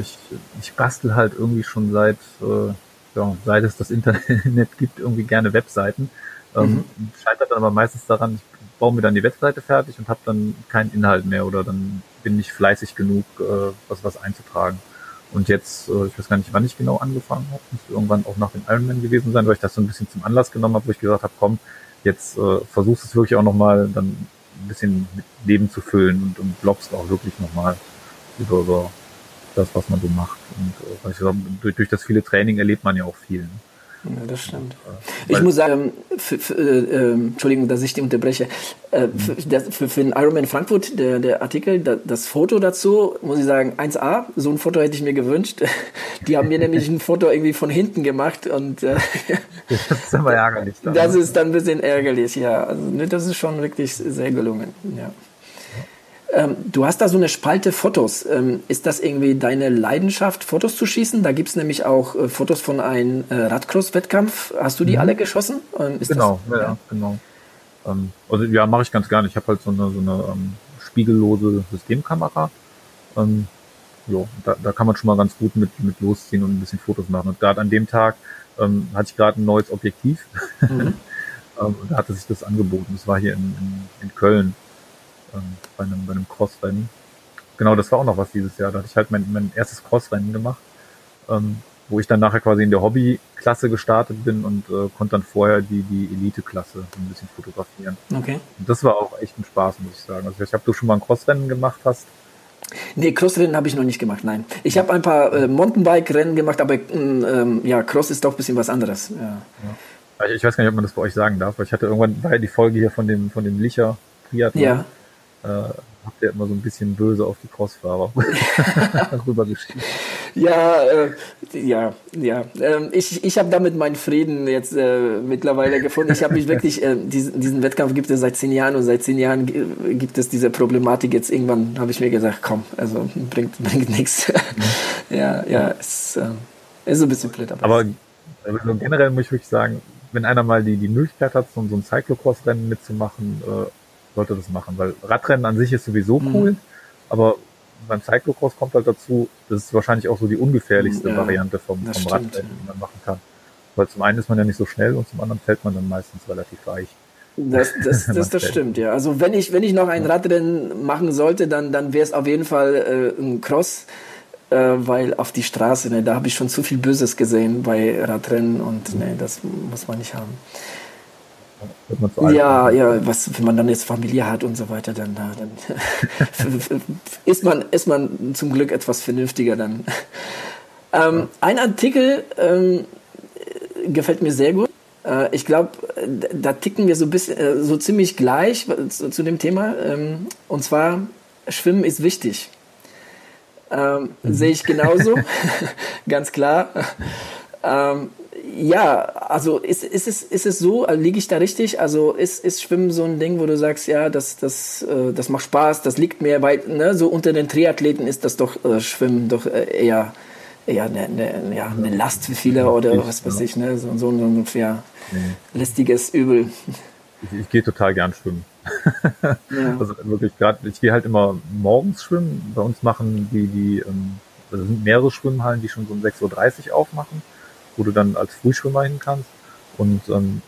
Ich, ich bastel halt irgendwie schon seit äh ja, seit es das Internet gibt, irgendwie gerne Webseiten. Ähm, mhm. Scheitert dann aber meistens daran, ich baue mir dann die Webseite fertig und habe dann keinen Inhalt mehr oder dann bin ich fleißig genug, äh, was, was einzutragen. Und jetzt, äh, ich weiß gar nicht, wann ich genau angefangen habe, muss irgendwann auch nach dem Ironman gewesen sein, weil ich das so ein bisschen zum Anlass genommen habe, wo ich gesagt habe, komm, jetzt äh, versuchst es wirklich auch nochmal dann ein bisschen mit Leben zu füllen und, und blogst auch wirklich nochmal über, über das, was man so macht. Und äh, durch, durch das viele Training erlebt man ja auch viel. Ne? Ja, das stimmt. Ich muss sagen, für, für, äh, Entschuldigung, dass ich die unterbreche. Äh, für, für, für den Ironman Frankfurt, der, der Artikel, da, das Foto dazu, muss ich sagen, 1A, so ein Foto hätte ich mir gewünscht. Die haben mir nämlich ein Foto irgendwie von hinten gemacht und äh, das ist aber ärgerlich. Dann, das ne? ist dann ein bisschen ärgerlich, ja. Also, ne, das ist schon wirklich sehr gelungen, ja. Ähm, du hast da so eine Spalte Fotos. Ähm, ist das irgendwie deine Leidenschaft, Fotos zu schießen? Da gibt es nämlich auch äh, Fotos von einem äh, Radcross-Wettkampf. Hast du die mhm. alle geschossen? Ähm, genau, das, ja, ja, genau. Ähm, also ja, mache ich ganz gerne. Ich habe halt so eine, so eine ähm, spiegellose Systemkamera. Ähm, jo, da, da kann man schon mal ganz gut mit, mit losziehen und ein bisschen Fotos machen. Und gerade an dem Tag hatte ich gerade ein neues Objektiv. Mhm. da hatte sich das angeboten. Das war hier in, in, in Köln ähm, bei einem, bei einem Crossrennen. Genau, das war auch noch was dieses Jahr. Da hatte ich halt mein, mein erstes Crossrennen gemacht, ähm, wo ich dann nachher quasi in der Hobbyklasse gestartet bin und äh, konnte dann vorher die, die Elite-Klasse ein bisschen fotografieren. Okay. Und das war auch echt ein Spaß, muss ich sagen. Also ich habe du schon mal ein Crossrennen gemacht hast. Nee, Crossrennen habe ich noch nicht gemacht, nein. Ich habe ein paar äh, Mountainbike-Rennen gemacht, aber ähm, ja, Cross ist doch ein bisschen was anderes. Ja. ja. Ich weiß gar nicht, ob man das bei euch sagen darf, weil ich hatte irgendwann war ja die Folge hier von dem, von dem Licher Triathlon. Ja äh, habt ihr immer so ein bisschen böse auf die Crossfahrer rübergeschrieben. Ja, äh, ja, ja. Ähm, ich ich habe damit meinen Frieden jetzt äh, mittlerweile gefunden. Ich habe mich wirklich, äh, diesen, diesen Wettkampf gibt es seit zehn Jahren und seit zehn Jahren gibt es diese Problematik. Jetzt irgendwann habe ich mir gesagt, komm, also bringt, bringt nichts. Ja, ja, es äh, ist ein bisschen blöd. Aber, aber also generell muss ich wirklich sagen, wenn einer mal die, die Möglichkeit hat, so, so ein Cyclocross-Rennen mitzumachen, äh, sollte das machen, weil Radrennen an sich ist sowieso mhm. cool, aber beim Cyclocross kommt halt dazu, das ist wahrscheinlich auch so die ungefährlichste ja, Variante vom, vom stimmt, Radrennen, die man machen kann. Weil zum einen ist man ja nicht so schnell und zum anderen fällt man dann meistens relativ weich. Das, das, das, das stimmt, ja. Also wenn ich, wenn ich noch ein Radrennen machen sollte, dann, dann wäre es auf jeden Fall äh, ein Cross, äh, weil auf die Straße, ne, da habe ich schon zu viel Böses gesehen bei Radrennen und ne, das muss man nicht haben ja, ja, was, wenn man dann jetzt Familie hat und so weiter, dann, dann ist, man, ist man zum Glück etwas vernünftiger dann. Ähm, ein Artikel ähm, gefällt mir sehr gut. Äh, ich glaube, da ticken wir so, bisschen, äh, so ziemlich gleich zu, zu dem Thema. Ähm, und zwar, Schwimmen ist wichtig. Ähm, mhm. Sehe ich genauso, ganz klar. Ähm, ja, also ist, ist, es, ist es so, also liege ich da richtig? Also ist, ist Schwimmen so ein Ding, wo du sagst, ja, das, das, äh, das macht Spaß, das liegt mir weit, ne? so unter den Triathleten ist das doch äh, Schwimmen doch äh, eher, eher eine, eine, ja, eine Last für viele oder ich, was weiß ich, ne? so, so, ein ja, nee. lästiges Übel. Ich, ich gehe total gern schwimmen. ja. Also wirklich gerade, ich gehe halt immer morgens schwimmen. Bei uns machen die, die, ähm, also sind mehrere Schwimmhallen, die schon so um 6.30 Uhr aufmachen wo du dann als Frühschwimmer hin kannst. Und ähm,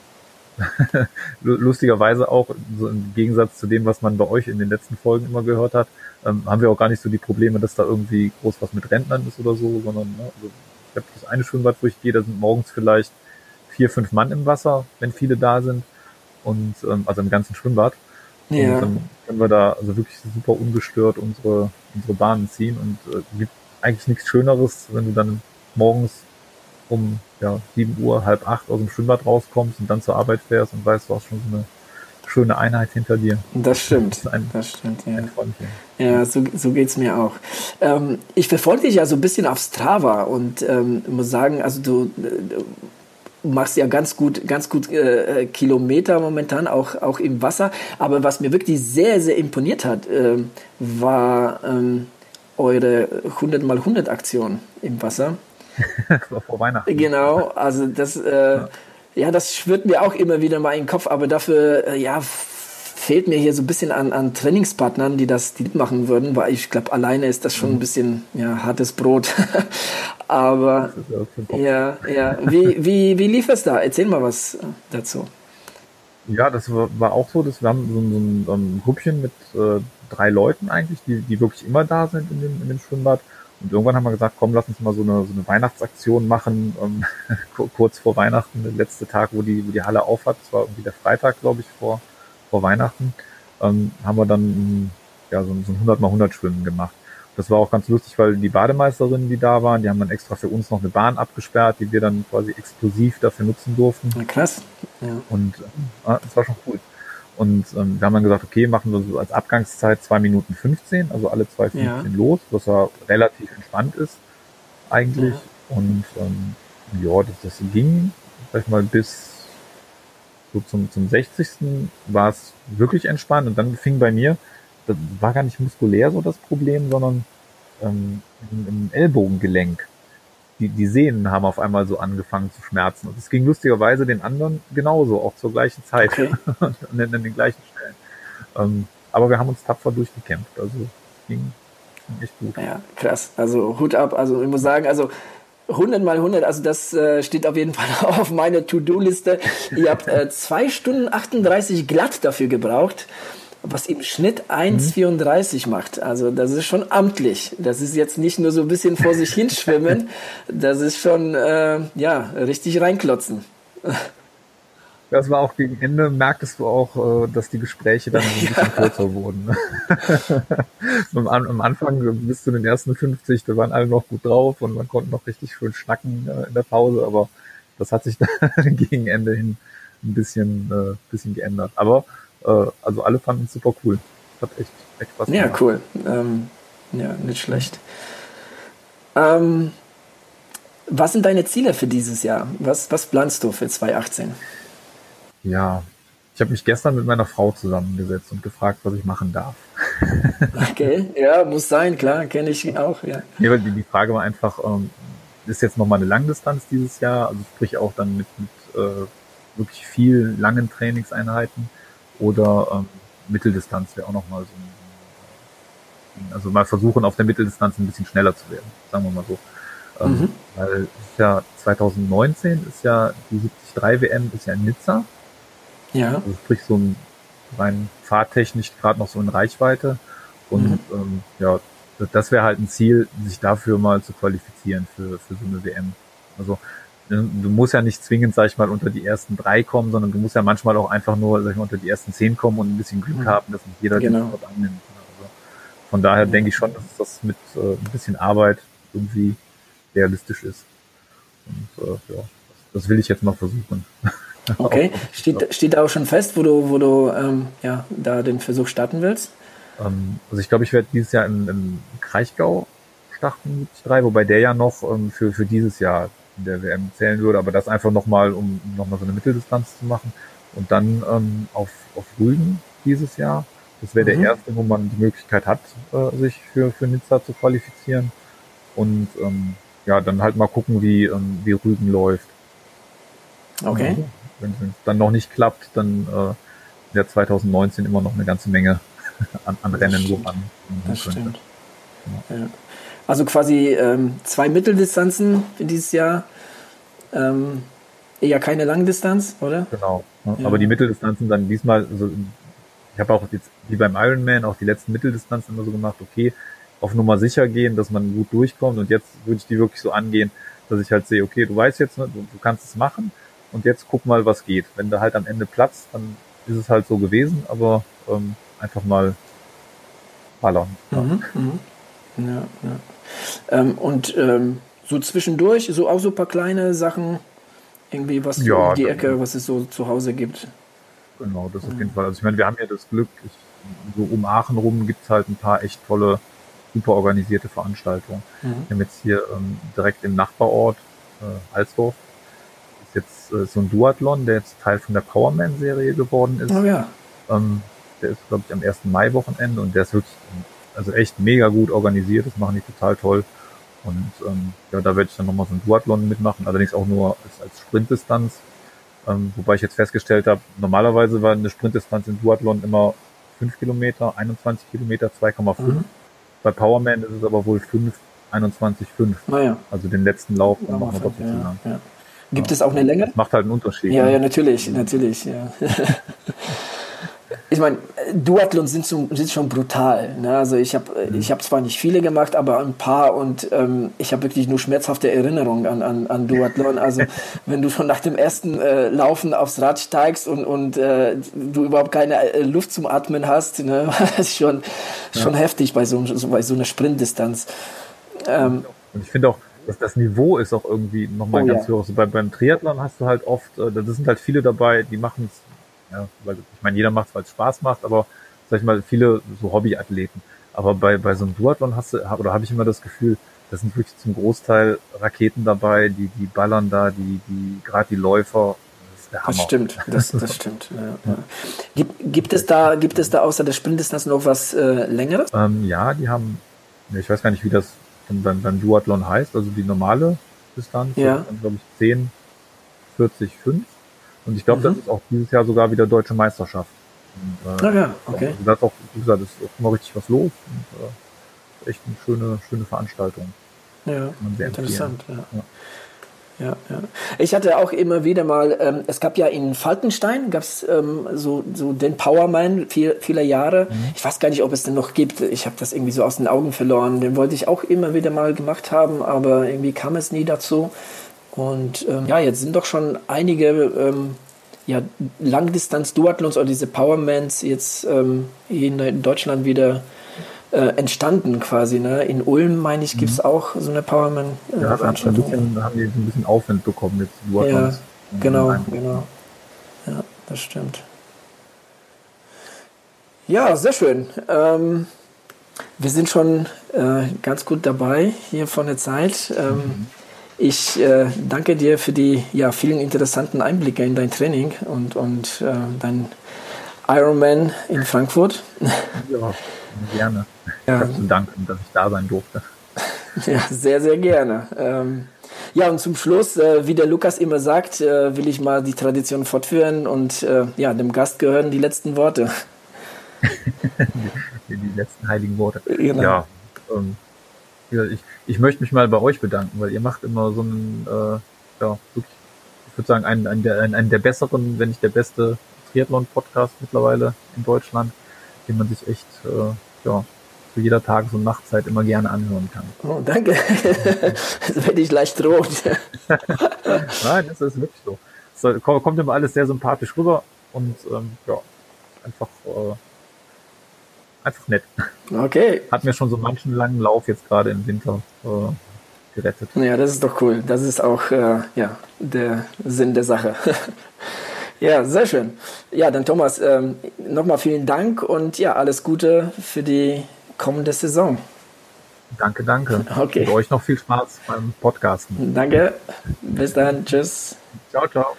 lustigerweise auch, so im Gegensatz zu dem, was man bei euch in den letzten Folgen immer gehört hat, ähm, haben wir auch gar nicht so die Probleme, dass da irgendwie groß was mit Rentnern ist oder so, sondern ne, also ich habe das eine Schwimmbad, wo ich gehe, da sind morgens vielleicht vier, fünf Mann im Wasser, wenn viele da sind. Und ähm, also im ganzen Schwimmbad. Ja. Und dann können wir da also wirklich super ungestört unsere, unsere Bahnen ziehen und äh, gibt eigentlich nichts Schöneres, wenn du dann morgens um ja, 7 Uhr, halb acht aus dem Schwimmbad rauskommst und dann zur Arbeit fährst und weißt, du hast schon so eine schöne Einheit hinter dir. Das stimmt. Das, ein, das stimmt, ja. Ja, so, so geht es mir auch. Ähm, ich verfolge dich ja so ein bisschen auf Strava und ähm, muss sagen, also du, du machst ja ganz gut, ganz gut äh, Kilometer momentan, auch, auch im Wasser. Aber was mir wirklich sehr, sehr imponiert hat, äh, war ähm, eure 100 mal 100 Aktion im Wasser. das war vor Weihnachten. Genau, also das, äh, ja. ja. das schwirrt mir auch immer wieder mal in den Kopf, aber dafür, äh, ja, fehlt mir hier so ein bisschen an, an Trainingspartnern, die das die machen würden, weil ich glaube, alleine ist das schon ein mhm. bisschen ja, hartes Brot. aber ja, ja, wie, wie, wie lief es da? Erzähl mal was dazu. Ja, das war, war auch so, dass wir haben so ein, so ein Gruppchen mit äh, drei Leuten eigentlich, die, die wirklich immer da sind in dem, in dem Schwimmbad. Und irgendwann haben wir gesagt, komm, lass uns mal so eine, so eine Weihnachtsaktion machen, ähm, kurz vor Weihnachten, der letzte Tag, wo die, wo die Halle aufhat, das war irgendwie der Freitag, glaube ich, vor, vor Weihnachten, ähm, haben wir dann ja, so, so ein 100 mal 100 Schwimmen gemacht. Das war auch ganz lustig, weil die Bademeisterinnen, die da waren, die haben dann extra für uns noch eine Bahn abgesperrt, die wir dann quasi exklusiv dafür nutzen durften. Ja, krass. Ja. Und äh, das war schon cool. Und ähm, wir haben dann gesagt, okay, machen wir so als Abgangszeit zwei Minuten 15, also alle zwei 15 ja. los, was ja relativ entspannt ist eigentlich. Ja. Und ähm, ja, das, das ging, sag ich mal, bis so zum, zum 60. war es wirklich entspannt und dann fing bei mir, das war gar nicht muskulär so das Problem, sondern ähm, im, im Ellbogengelenk die, die Sehnen haben auf einmal so angefangen zu schmerzen. Und es ging lustigerweise den anderen genauso, auch zur gleichen Zeit, okay. an, den, an den gleichen Stellen. Ähm, aber wir haben uns tapfer durchgekämpft. Also ging, ging echt gut. Ja, krass. Also Hut ab. Also ich muss sagen, also 100 mal 100, also das äh, steht auf jeden Fall auf meiner To-Do-Liste. Ihr habt äh, zwei Stunden 38 glatt dafür gebraucht was im Schnitt 1,34 mhm. macht. Also das ist schon amtlich. Das ist jetzt nicht nur so ein bisschen vor sich hinschwimmen, das ist schon äh, ja richtig reinklotzen. Das war auch gegen Ende, merktest du auch, äh, dass die Gespräche dann ein bisschen ja. kürzer wurden. am, Anfang bis zu den ersten 50, da waren alle noch gut drauf und man konnte noch richtig schön schnacken äh, in der Pause, aber das hat sich dann gegen Ende hin ein bisschen, äh, bisschen geändert. Aber äh, also alle fanden es super cool. Hat echt, echt Spaß gemacht. Ja, cool. Ähm, ja, nicht schlecht. Ähm, was sind deine Ziele für dieses Jahr? Was, was planst du für 2018? Ja, ich habe mich gestern mit meiner Frau zusammengesetzt und gefragt, was ich machen darf. Okay, ja, muss sein, klar, kenne ich auch, ja. ja weil die, die Frage war einfach, ähm, ist jetzt nochmal eine Langdistanz dieses Jahr, also sprich auch dann mit, mit äh, wirklich viel langen Trainingseinheiten oder ähm, Mitteldistanz wäre auch nochmal so ein, also mal versuchen, auf der Mitteldistanz ein bisschen schneller zu werden, sagen wir mal so. Ähm, mhm. Weil ist ja 2019 ist ja die 73 WM ist ja in Nizza. Ja. Also sprich so ein rein fahrtechnisch gerade noch so in Reichweite. Und mhm. ähm, ja, das wäre halt ein Ziel, sich dafür mal zu qualifizieren für, für so eine WM. Also du musst ja nicht zwingend, sag ich mal, unter die ersten drei kommen, sondern du musst ja manchmal auch einfach nur, sag ich mal, unter die ersten zehn kommen und ein bisschen Glück mhm. haben, dass nicht jeder genau. den annimmt. Also von daher denke ich schon, dass das mit äh, ein bisschen Arbeit irgendwie realistisch ist. Und äh, ja, das, das will ich jetzt mal versuchen. Okay, steht, steht da auch schon fest, wo du, wo du ähm, ja, da den Versuch starten willst? Ähm, also ich glaube, ich werde dieses Jahr in, in Kraichgau starten, 73, wobei der ja noch ähm, für, für dieses Jahr in der WM zählen würde, aber das einfach nochmal, um nochmal so eine Mitteldistanz zu machen. Und dann ähm, auf, auf Rügen dieses Jahr. Das wäre mhm. der erste, wo man die Möglichkeit hat, äh, sich für, für Nizza zu qualifizieren. Und ähm, ja, dann halt mal gucken, wie, ähm, wie Rügen läuft. Okay. Also, wenn es dann noch nicht klappt, dann äh, wäre 2019 immer noch eine ganze Menge an, an Rennen, wo man das. Stimmt. Ja. Also quasi ähm, zwei Mitteldistanzen für dieses Jahr. Ähm, eher keine Langdistanz, oder? Genau. Ja. Aber die Mitteldistanzen dann diesmal, also ich habe auch jetzt wie beim Ironman auch die letzten Mitteldistanzen immer so gemacht, okay, auf Nummer sicher gehen, dass man gut durchkommt und jetzt würde ich die wirklich so angehen, dass ich halt sehe, okay, du weißt jetzt, ne, du, du kannst es machen und jetzt guck mal, was geht. Wenn da halt am Ende platzt, dann ist es halt so gewesen, aber ähm, einfach mal ballern. Ja. Mhm, mh. Ja, ja. Ähm, und ähm, so zwischendurch, so auch so ein paar kleine Sachen, irgendwie was ja, um die Ecke, was es so zu Hause gibt. Genau, das auf jeden Fall. Also ich meine, wir haben ja das Glück, ich, so um Aachen rum gibt's halt ein paar echt tolle, super organisierte Veranstaltungen. Mhm. Wir haben jetzt hier ähm, direkt im Nachbarort, äh, Alsdorf, ist jetzt äh, so ein Duathlon, der jetzt Teil von der Powerman-Serie geworden ist. Oh ja. Ähm, der ist, glaube ich, am 1. Mai-Wochenende und der ist wirklich, also echt mega gut organisiert, das machen die total toll. Und ähm, ja, da werde ich dann nochmal so ein Duathlon mitmachen, allerdings auch nur als, als Sprintdistanz. Ähm, wobei ich jetzt festgestellt habe, normalerweise war eine Sprintdistanz im Duathlon immer 5 Kilometer, 21 Kilometer, 2,5. Mhm. Bei Powerman ist es aber wohl 5, 21, 5. Naja. Also den letzten Lauf dann machen wir doppelt so lang. Gibt ja. es auch eine Länge? Das macht halt einen Unterschied. Ja, ne? ja, natürlich, natürlich, ja. ich meine, Duathlons sind, so, sind schon brutal. Ne? Also ich habe mhm. ich hab zwar nicht viele gemacht, aber ein paar und ähm, ich habe wirklich nur schmerzhafte Erinnerungen an, an, an Duathlon. Also wenn du schon nach dem ersten äh, Laufen aufs Rad steigst und, und äh, du überhaupt keine äh, Luft zum Atmen hast, ne? das ist schon, ja. schon heftig bei so, so, bei so einer Sprintdistanz. Ähm, und ich finde auch, dass das Niveau ist auch irgendwie nochmal oh, ganz ja. Also bei, beim Triathlon hast du halt oft, äh, da sind halt viele dabei, die machen es ja, weil ich meine, jeder macht es, weil es Spaß macht, aber sag ich mal, viele so Hobbyathleten. Aber bei, bei so einem Duathlon hast du, oder habe ich immer das Gefühl, das sind wirklich zum Großteil Raketen dabei, die, die ballern da, die, die, gerade die Läufer, das, das stimmt, das, das stimmt. Ja, ja. Gibt, gibt es da, gibt es da außer der Sprintdistanz noch was äh, längeres? Ähm, ja, die haben, ich weiß gar nicht, wie das beim, beim Duathlon heißt, also die normale Distanz, ja. glaube ich 10, 40, 5 und ich glaube, mhm. das ist auch dieses Jahr sogar wieder deutsche Meisterschaft. Und, äh, ah ja, okay. Also da ist auch, wie gesagt, ist auch immer richtig was los. Und, äh, echt eine schöne, schöne Veranstaltung. Ja, interessant. Ja. ja. Ja, ja. Ich hatte auch immer wieder mal, ähm, es gab ja in Falkenstein, gab es ähm, so, so den Powerman viel, vieler Jahre. Mhm. Ich weiß gar nicht, ob es den noch gibt. Ich habe das irgendwie so aus den Augen verloren. Den wollte ich auch immer wieder mal gemacht haben, aber irgendwie kam es nie dazu. Und ähm, ja, jetzt sind doch schon einige ähm, ja, Langdistanz-Duathlons oder diese Powermans jetzt ähm, in Deutschland wieder äh, entstanden quasi. Ne? In Ulm, meine ich, gibt es mhm. auch so eine Powerman. Äh, ja, da haben die ein bisschen Aufwand bekommen jetzt Duathlons. Ja, genau, genau. Ja, das stimmt. Ja, sehr schön. Ähm, wir sind schon äh, ganz gut dabei hier von der Zeit. Ähm, mhm. Ich äh, danke dir für die ja, vielen interessanten Einblicke in dein Training und, und äh, dein Ironman in Frankfurt. Ja, gerne. Ja. Zu danken, dass ich da sein durfte. Ja, sehr, sehr gerne. Ähm, ja, und zum Schluss, äh, wie der Lukas immer sagt, äh, will ich mal die Tradition fortführen und äh, ja, dem Gast gehören die letzten Worte. die, die, letzten heiligen Worte. Genau. Ja, ähm, ich, ich möchte mich mal bei euch bedanken, weil ihr macht immer so einen, äh, ja, wirklich, ich würde sagen, einen, einen, der, einen der besseren, wenn nicht der beste Triathlon-Podcast mittlerweile in Deutschland, den man sich echt, äh, ja, zu jeder Tages- und Nachtzeit immer gerne anhören kann. Oh, danke. das werde ich leicht rot. Nein, das ist wirklich so. Es kommt immer alles sehr sympathisch rüber und ähm, ja, einfach äh, einfach nett. Okay. Hat mir schon so manchen langen Lauf jetzt gerade im Winter äh, gerettet. Ja, das ist doch cool. Das ist auch äh, ja, der Sinn der Sache. ja, sehr schön. Ja, dann Thomas, ähm, nochmal vielen Dank und ja, alles Gute für die kommende Saison. Danke, danke. Okay. Und euch noch viel Spaß beim Podcasten. Danke. Bis dann. Tschüss. Ciao, ciao.